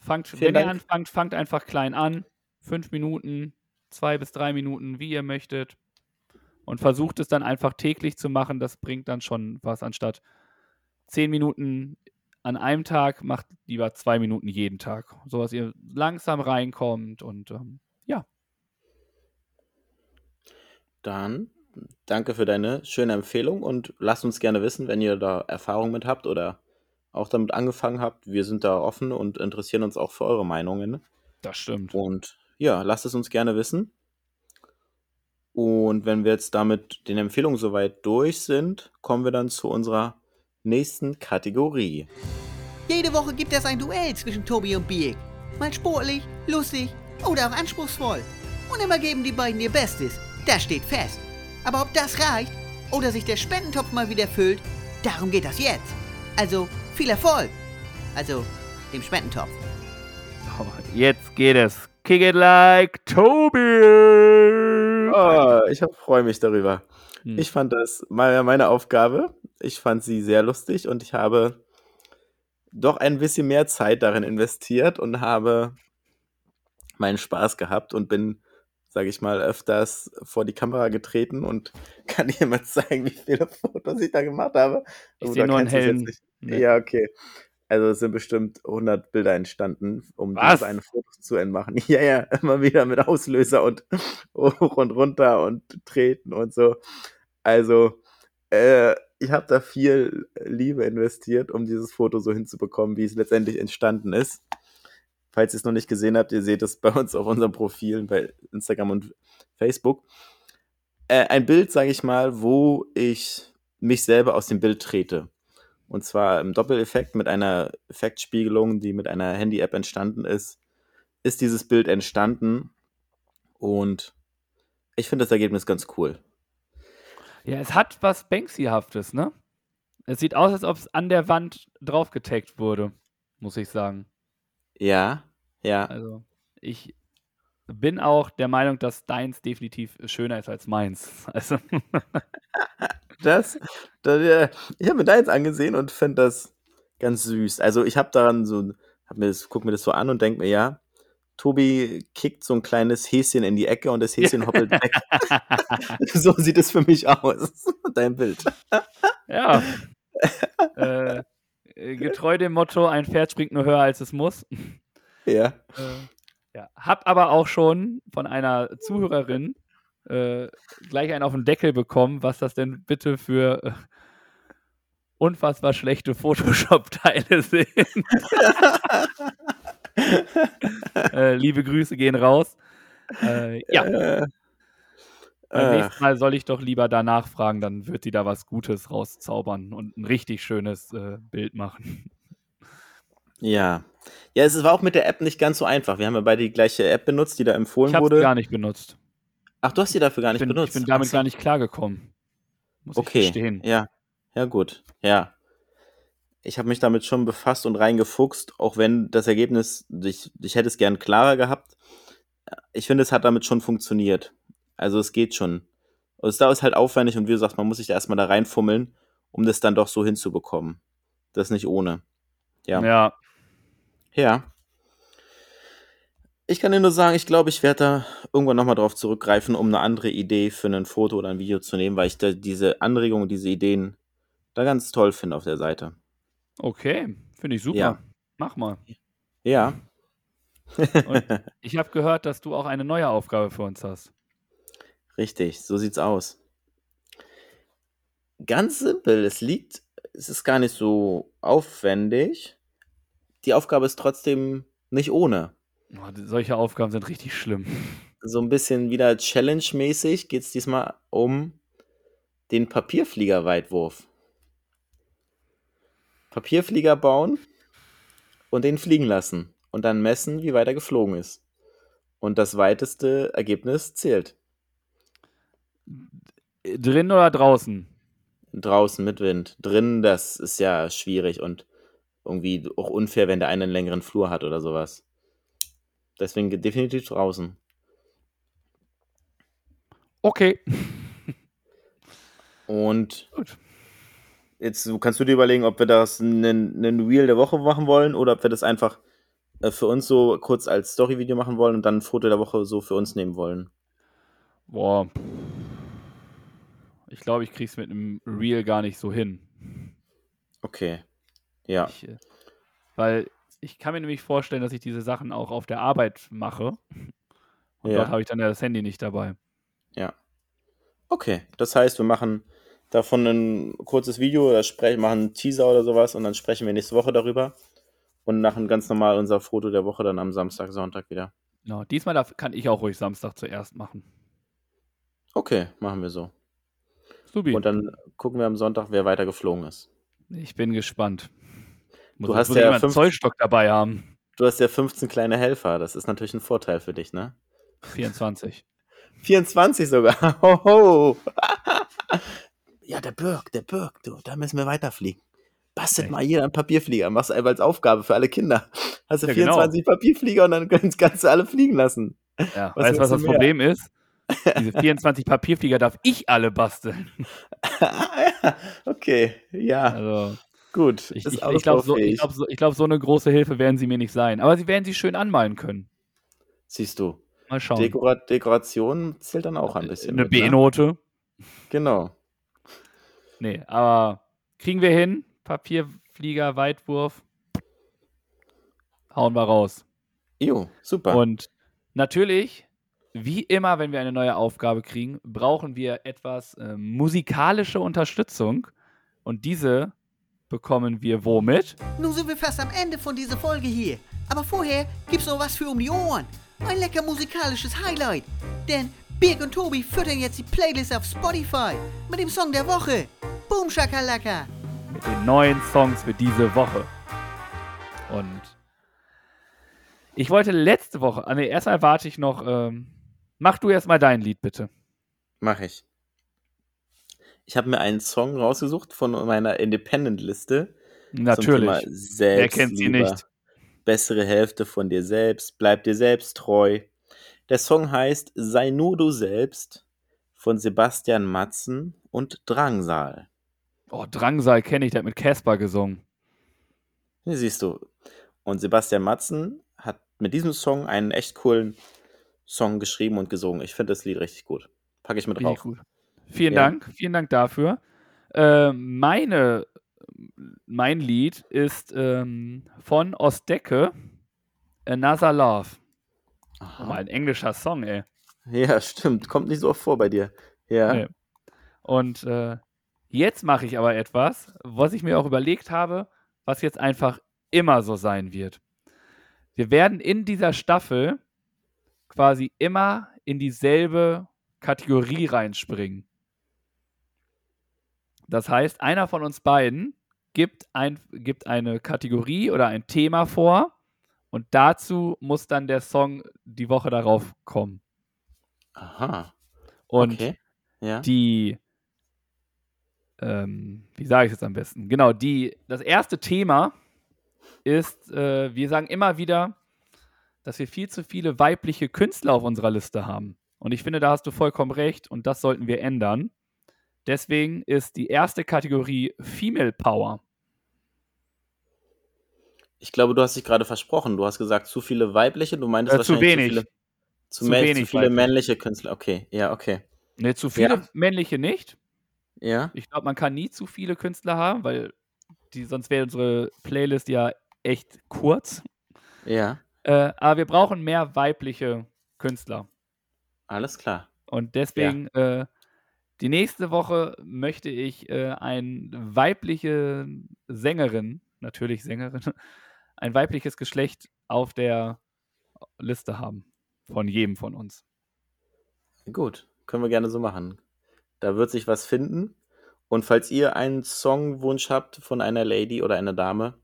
fangt, Vielen wenn ihr Dank. anfangt, fangt einfach klein an. Fünf Minuten, zwei bis drei Minuten, wie ihr möchtet. und versucht es dann einfach täglich zu machen. Das bringt dann schon was anstatt zehn Minuten an einem Tag, macht lieber zwei Minuten jeden Tag. So dass ihr langsam reinkommt und ähm, ja. Dann danke für deine schöne Empfehlung und lasst uns gerne wissen, wenn ihr da Erfahrung mit habt oder auch damit angefangen habt. Wir sind da offen und interessieren uns auch für eure Meinungen. Das stimmt. Und ja, lasst es uns gerne wissen. Und wenn wir jetzt damit den Empfehlungen soweit durch sind, kommen wir dann zu unserer nächsten Kategorie. Jede Woche gibt es ein Duell zwischen Tobi und Biek. Mal sportlich, lustig oder auch anspruchsvoll. Und immer geben die beiden ihr Bestes. Das steht fest. Aber ob das reicht oder sich der Spendentopf mal wieder füllt, darum geht das jetzt. Also viel Erfolg. Also dem Spendentopf. Oh, jetzt geht es. Kick it like Tobi. Oh, ich freue mich darüber. Hm. Ich fand das mal meine Aufgabe. Ich fand sie sehr lustig und ich habe doch ein bisschen mehr Zeit darin investiert und habe meinen Spaß gehabt und bin, sage ich mal, öfters vor die Kamera getreten und kann dir mal zeigen, wie viele Fotos ich da gemacht habe. Ich sehe nur einen hellen. nicht. Nee. Ja, okay. Also es sind bestimmt 100 Bilder entstanden, um Was? dieses eine Foto zu entmachen. Ja, ja, immer wieder mit Auslöser und hoch und runter und treten und so. Also, äh, ich habe da viel Liebe investiert, um dieses Foto so hinzubekommen, wie es letztendlich entstanden ist. Falls ihr es noch nicht gesehen habt, ihr seht es bei uns auf unseren Profilen bei Instagram und Facebook. Äh, ein Bild, sage ich mal, wo ich mich selber aus dem Bild trete. Und zwar im Doppeleffekt mit einer Effektspiegelung, die mit einer Handy-App entstanden ist, ist dieses Bild entstanden. Und ich finde das Ergebnis ganz cool. Ja, es hat was Banksy-haftes, ne? Es sieht aus, als ob es an der Wand draufgetaggt wurde, muss ich sagen. Ja, ja. Also, ich bin auch der Meinung, dass deins definitiv schöner ist als meins. Also, Das, das ich habe mir jetzt angesehen und finde das ganz süß. Also ich habe daran so, hab mir das, guck mir das so an und denke mir, ja, Tobi kickt so ein kleines Häschen in die Ecke und das Häschen hoppelt weg. so sieht es für mich aus. Dein Bild. ja. äh, getreu dem Motto, ein Pferd springt nur höher, als es muss. Ja. Äh, ja. Hab aber auch schon von einer Zuhörerin äh, gleich einen auf den Deckel bekommen, was das denn bitte für äh, unfassbar schlechte Photoshop-Teile sind. äh, liebe Grüße gehen raus. Äh, ja, Äh, beim ach, nächsten Mal soll ich doch lieber danach fragen, dann wird sie da was Gutes rauszaubern und ein richtig schönes äh, Bild machen. ja. Ja, es war auch mit der App nicht ganz so einfach. Wir haben ja beide die gleiche App benutzt, die da empfohlen Ich habe wurde. es gar nicht benutzt. Ach, du hast die dafür gar Ich nicht bin, benutzt. ich bin damit gar nicht klargekommen. Muss Okay, ich verstehen. ja, ja gut, ja. Ich habe mich damit schon befasst und reingefuchst, auch wenn das Ergebnis, ich, ich hätte es gern klarer gehabt. Ich finde, es hat damit schon funktioniert. Also es geht schon. Und es dauert halt aufwendig und wie du sagst, man muss sich da erstmal da reinfummeln, um das dann doch so hinzubekommen. Das nicht ohne. Ja. Ja. Ja. Ich kann dir nur sagen, ich glaube, ich werde da irgendwann nochmal drauf zurückgreifen, um eine andere Idee für ein Foto oder ein Video zu nehmen, weil ich da diese Anregungen, diese Ideen da ganz toll finde auf der Seite. Okay, finde ich super. Ja. Mach mal. Ja. Ich habe gehört, dass du auch eine neue Aufgabe für uns hast. Richtig, so sieht's aus. Ganz simpel, es liegt, es ist gar nicht so aufwendig. Die Aufgabe ist trotzdem nicht ohne. Oh, solche Aufgaben sind richtig schlimm. So ein bisschen wieder Challenge-mäßig geht es diesmal um den Papierfliegerweitwurf. Papierflieger bauen und den fliegen lassen und dann messen, wie weit er geflogen ist. Und das weiteste Ergebnis zählt. Drin oder draußen? Draußen mit Wind. Drinnen, das ist ja schwierig und irgendwie auch unfair, wenn der eine einen längeren Flur hat oder sowas. Deswegen definitiv draußen. Okay. Und Gut. jetzt kannst du dir überlegen, ob wir das einen, einen Reel der Woche machen wollen oder ob wir das einfach äh, für uns so kurz als Story-Video machen wollen und dann ein Foto der Woche so für uns nehmen wollen. Boah. Ich glaube, ich kriege es mit einem Reel gar nicht so hin. Okay. Ja. Ich, äh, weil ich kann mir nämlich vorstellen, dass ich diese Sachen auch auf der Arbeit mache. Und Ja. dort habe ich dann ja das Handy nicht dabei. Ja. Okay. Das heißt, wir machen davon ein kurzes Video oder sprechen, machen einen Teaser oder sowas und dann sprechen wir nächste Woche darüber. Und machen ganz normal unser Foto der Woche dann am Samstag, Sonntag wieder. Ja, diesmal darf, kann ich auch ruhig Samstag zuerst machen. Okay, machen wir so. Subi, Und dann gucken wir am Sonntag, wer weiter geflogen ist. ich bin gespannt. Muss, Du hast ja einen fünf- Zollstock dabei haben. Du hast ja 15 kleine Helfer. Das ist natürlich ein Vorteil für dich, ne? 24. 24 sogar. Hoho. ja, der Birk, der Birk, du, da müssen wir weiterfliegen. Bastelt Echt? mal jeder einen Papierflieger. Machst du einfach als Aufgabe für alle Kinder. Hast du Ja, genau. 24 Papierflieger und dann kannst, kannst du alle fliegen lassen. Ja, Was weißt du, was das mehr? Problem ist? Diese 24 Papierflieger darf ich alle basteln. ja, okay, ja, Also, gut. ich, ich, ich glaube, so, glaub, so, glaub, so eine große Hilfe werden sie mir nicht sein. Aber sie werden sie schön anmalen können. Siehst du. Mal schauen. Dekora Dekoration zählt dann auch ein bisschen. eine ne? B-Note. Genau. Nee, aber kriegen wir hin. Papierflieger, Weitwurf. Hauen wir raus. Jo, super. Und natürlich, wie immer, wenn wir eine neue Aufgabe kriegen, brauchen wir etwas äh, musikalische Unterstützung. Und diese bekommen wir womit? Nun sind wir fast am Ende von dieser Folge hier. Aber vorher gibt's noch was für um die Ohren. Ein lecker musikalisches Highlight. Denn Birg und Tobi füttern jetzt die Playlist auf Spotify mit dem Song der Woche. Boom Shakalaka. Mit den neuen Songs für diese Woche. Und ich wollte letzte Woche, ah, nee, erstmal warte ich noch, ähm, mach du erstmal dein Lied bitte. Mach ich. Ich habe mir einen Song rausgesucht von meiner Independent-Liste. Natürlich. Wer kennt sie nicht? Bessere Hälfte von dir selbst. Bleib dir selbst treu. Der Song heißt Sei nur du selbst von Sebastian Matzen und Drangsal. Oh, Drangsal kenne ich, der hat mit Casper gesungen. Hier siehst du. Und Sebastian Matzen hat mit diesem Song einen echt coolen Song geschrieben und gesungen. Ich finde das Lied richtig gut. Packe ich mit Richtig drauf. gut. Vielen Ja. Dank, vielen Dank dafür. Äh, meine, mein Lied ist ähm, von Ostdecke, Another Love. Aha. mal ein englischer Song, ey. Ja, stimmt. Kommt nicht so oft vor bei dir. Ja. Nee. Und äh, jetzt mache ich aber etwas, was ich mir auch überlegt habe, was jetzt einfach immer so sein wird. Wir werden in dieser Staffel quasi immer in dieselbe Kategorie reinspringen. Das heißt, einer von uns beiden gibt, ein, gibt eine Kategorie oder ein Thema vor und dazu muss dann der Song die Woche darauf kommen. Aha. Und okay. Ja. die, ähm, wie sage ich es jetzt am besten? Genau, die, das erste Thema ist, äh, wir sagen immer wieder, dass wir viel zu viele weibliche Künstler auf unserer Liste haben. Und ich finde, da hast du vollkommen recht und das sollten wir ändern. Deswegen ist die erste Kategorie Female Power. Ich glaube, du hast dich gerade versprochen. Du hast gesagt, zu viele weibliche. Du meintest Äh, zu wahrscheinlich wenig. zu viele, zu, Zu wenig zu viele männliche Künstler. Okay, ja, okay. Ne, zu viele Ja. männliche nicht. Ja, Ich glaube, man kann nie zu viele Künstler haben, weil die, sonst wäre unsere Playlist ja echt kurz. ja, Äh, aber wir brauchen mehr weibliche Künstler. alles klar. Und deswegen, äh, die nächste Woche möchte ich äh, eine weibliche Sängerin, natürlich Sängerin, ein weibliches Geschlecht auf der Liste haben. Von jedem von uns. Gut, können wir gerne so machen. Da wird sich was finden. Und falls ihr einen Songwunsch habt von einer Lady oder einer Dame,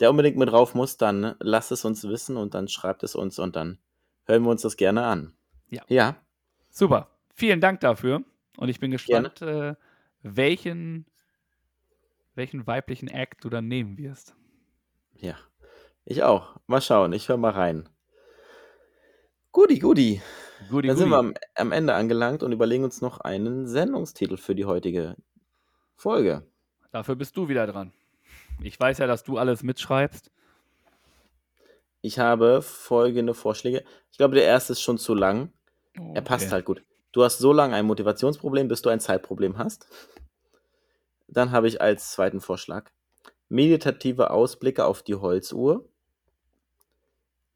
der unbedingt mit drauf muss, dann lasst es uns wissen und dann schreibt es uns und dann hören wir uns das gerne an. Ja. Ja, Super. Vielen Dank dafür. Und ich bin gespannt, äh, welchen, welchen weiblichen Act du dann nehmen wirst. ja. Ich auch. Mal schauen, ich höre mal rein. Guti, guti. Guti, Dann sind wir am, am Ende angelangt und überlegen uns noch einen Sendungstitel für die heutige Folge. Dafür bist du wieder dran. Ich weiß ja, dass du alles mitschreibst. Ich habe folgende Vorschläge. Ich glaube, der erste ist schon zu lang. Oh, Er passt okay. halt gut. Du hast so lange ein Motivationsproblem, bis du ein Zeitproblem hast. Dann habe ich als zweiten Vorschlag meditative Ausblicke auf die Holzuhr.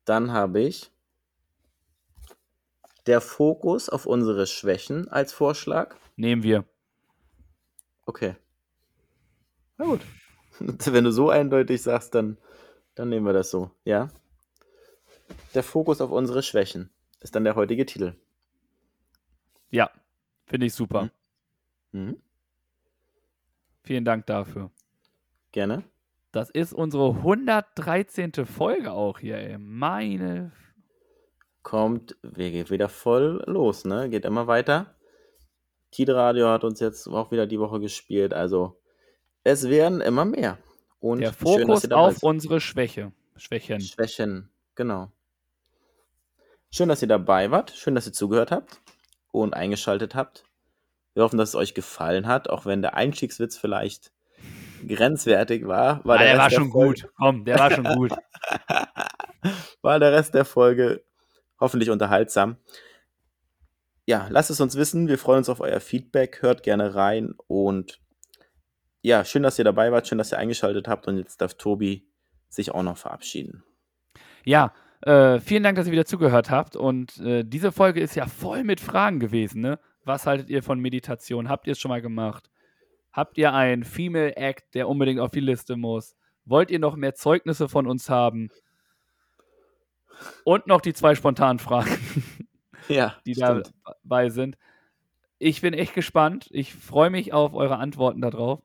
Dann habe ich der Fokus auf unsere Schwächen als Vorschlag. Nehmen wir. Okay. Na gut. Wenn du so eindeutig sagst, dann, dann nehmen wir das so. Ja. Der Fokus auf unsere Schwächen ist dann der heutige Titel. Ja, finde ich super. Mhm. Vielen Dank dafür. Gerne. Das ist unsere 113. Folge auch hier, ey. Meine. Kommt, wir geht wieder voll los, ne? Geht immer weiter. Tidradio hat uns jetzt auch wieder die Woche gespielt, also es werden immer mehr. Und Der schön, Fokus dabei auf seid. unsere Schwäche. Schwächen. Schwächen, genau. Schön, dass ihr dabei wart. Schön, dass ihr zugehört habt und eingeschaltet habt. Wir hoffen, dass es euch gefallen hat, auch wenn der Einstiegswitz vielleicht grenzwertig war. War ah, der Rest war der schon Folge, gut. Komm, der war schon gut. War der Rest der Folge hoffentlich unterhaltsam. Ja, lasst es uns wissen. Wir freuen uns auf euer Feedback. Hört gerne rein und ja, schön, dass ihr dabei wart. Schön, dass ihr eingeschaltet habt. Und jetzt darf Tobi sich auch noch verabschieden. Ja, äh, vielen Dank, dass ihr wieder zugehört habt. Und äh, diese Folge ist ja voll mit Fragen gewesen. Ne? Was haltet ihr von Meditation? Habt ihr es schon mal gemacht? Habt ihr einen Female Act, der unbedingt auf die Liste muss? Wollt ihr noch mehr Zeugnisse von uns haben? Und noch die zwei spontanen Fragen, Ja, die stimmt. dabei sind. Ich bin echt gespannt. Ich freue mich auf eure Antworten darauf.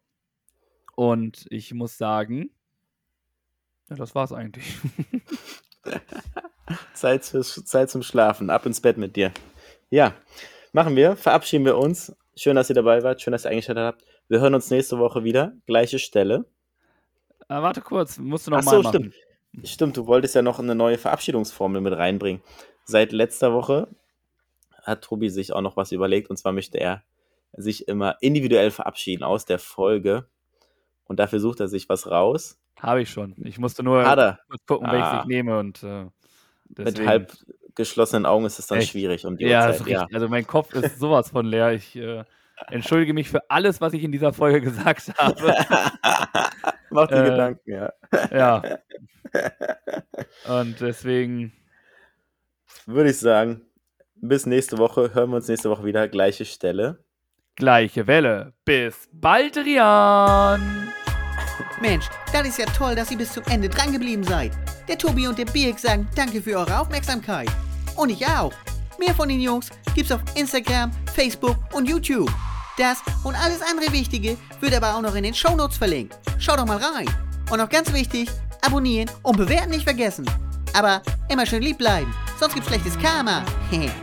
Und ich muss sagen, ja, das war's eigentlich. Zeit, fürs, Zeit zum Schlafen. Ab ins Bett mit dir. Ja, machen wir. Verabschieden wir uns. Schön, dass ihr dabei wart. Schön, dass ihr eingeschaltet habt. Wir hören uns nächste Woche wieder. Gleiche Stelle. äh, warte kurz, musst du noch Ach mal so, machen. stimmt. Stimmt, du wolltest ja noch eine neue Verabschiedungsformel mit reinbringen. Seit letzter Woche hat Tobi sich auch noch was überlegt. Und zwar möchte er sich immer individuell verabschieden aus der Folge. Und dafür sucht er sich was raus. Habe ich schon. Ich musste nur kurz gucken, welches Ah. ich nehme und äh, Mit halb geschlossenen Augen ist es dann Echt? schwierig um die Ja, Uhrzeit. ist richtig. Also mein Kopf ist sowas von leer. Ich äh, entschuldige mich für alles, was ich in dieser Folge gesagt habe. Mach dir Äh, Gedanken, ja. ja. Und deswegen, Würde ich sagen, bis nächste Woche. Hören wir uns nächste Woche wieder. Gleiche Stelle. Gleiche Welle. Bis bald, Rian! Mensch, das ist ja toll, dass ihr bis zum Ende drangeblieben seid. Der Tobi und der Birk sagen danke für eure Aufmerksamkeit. Und ich auch. Mehr von den Jungs gibt's auf Instagram, Facebook und YouTube. Das und alles andere Wichtige wird aber auch noch in den Shownotes verlinkt. Schaut doch mal rein. Und noch ganz wichtig, abonnieren und bewerten nicht vergessen. Aber immer schön lieb bleiben, sonst gibt's schlechtes Karma.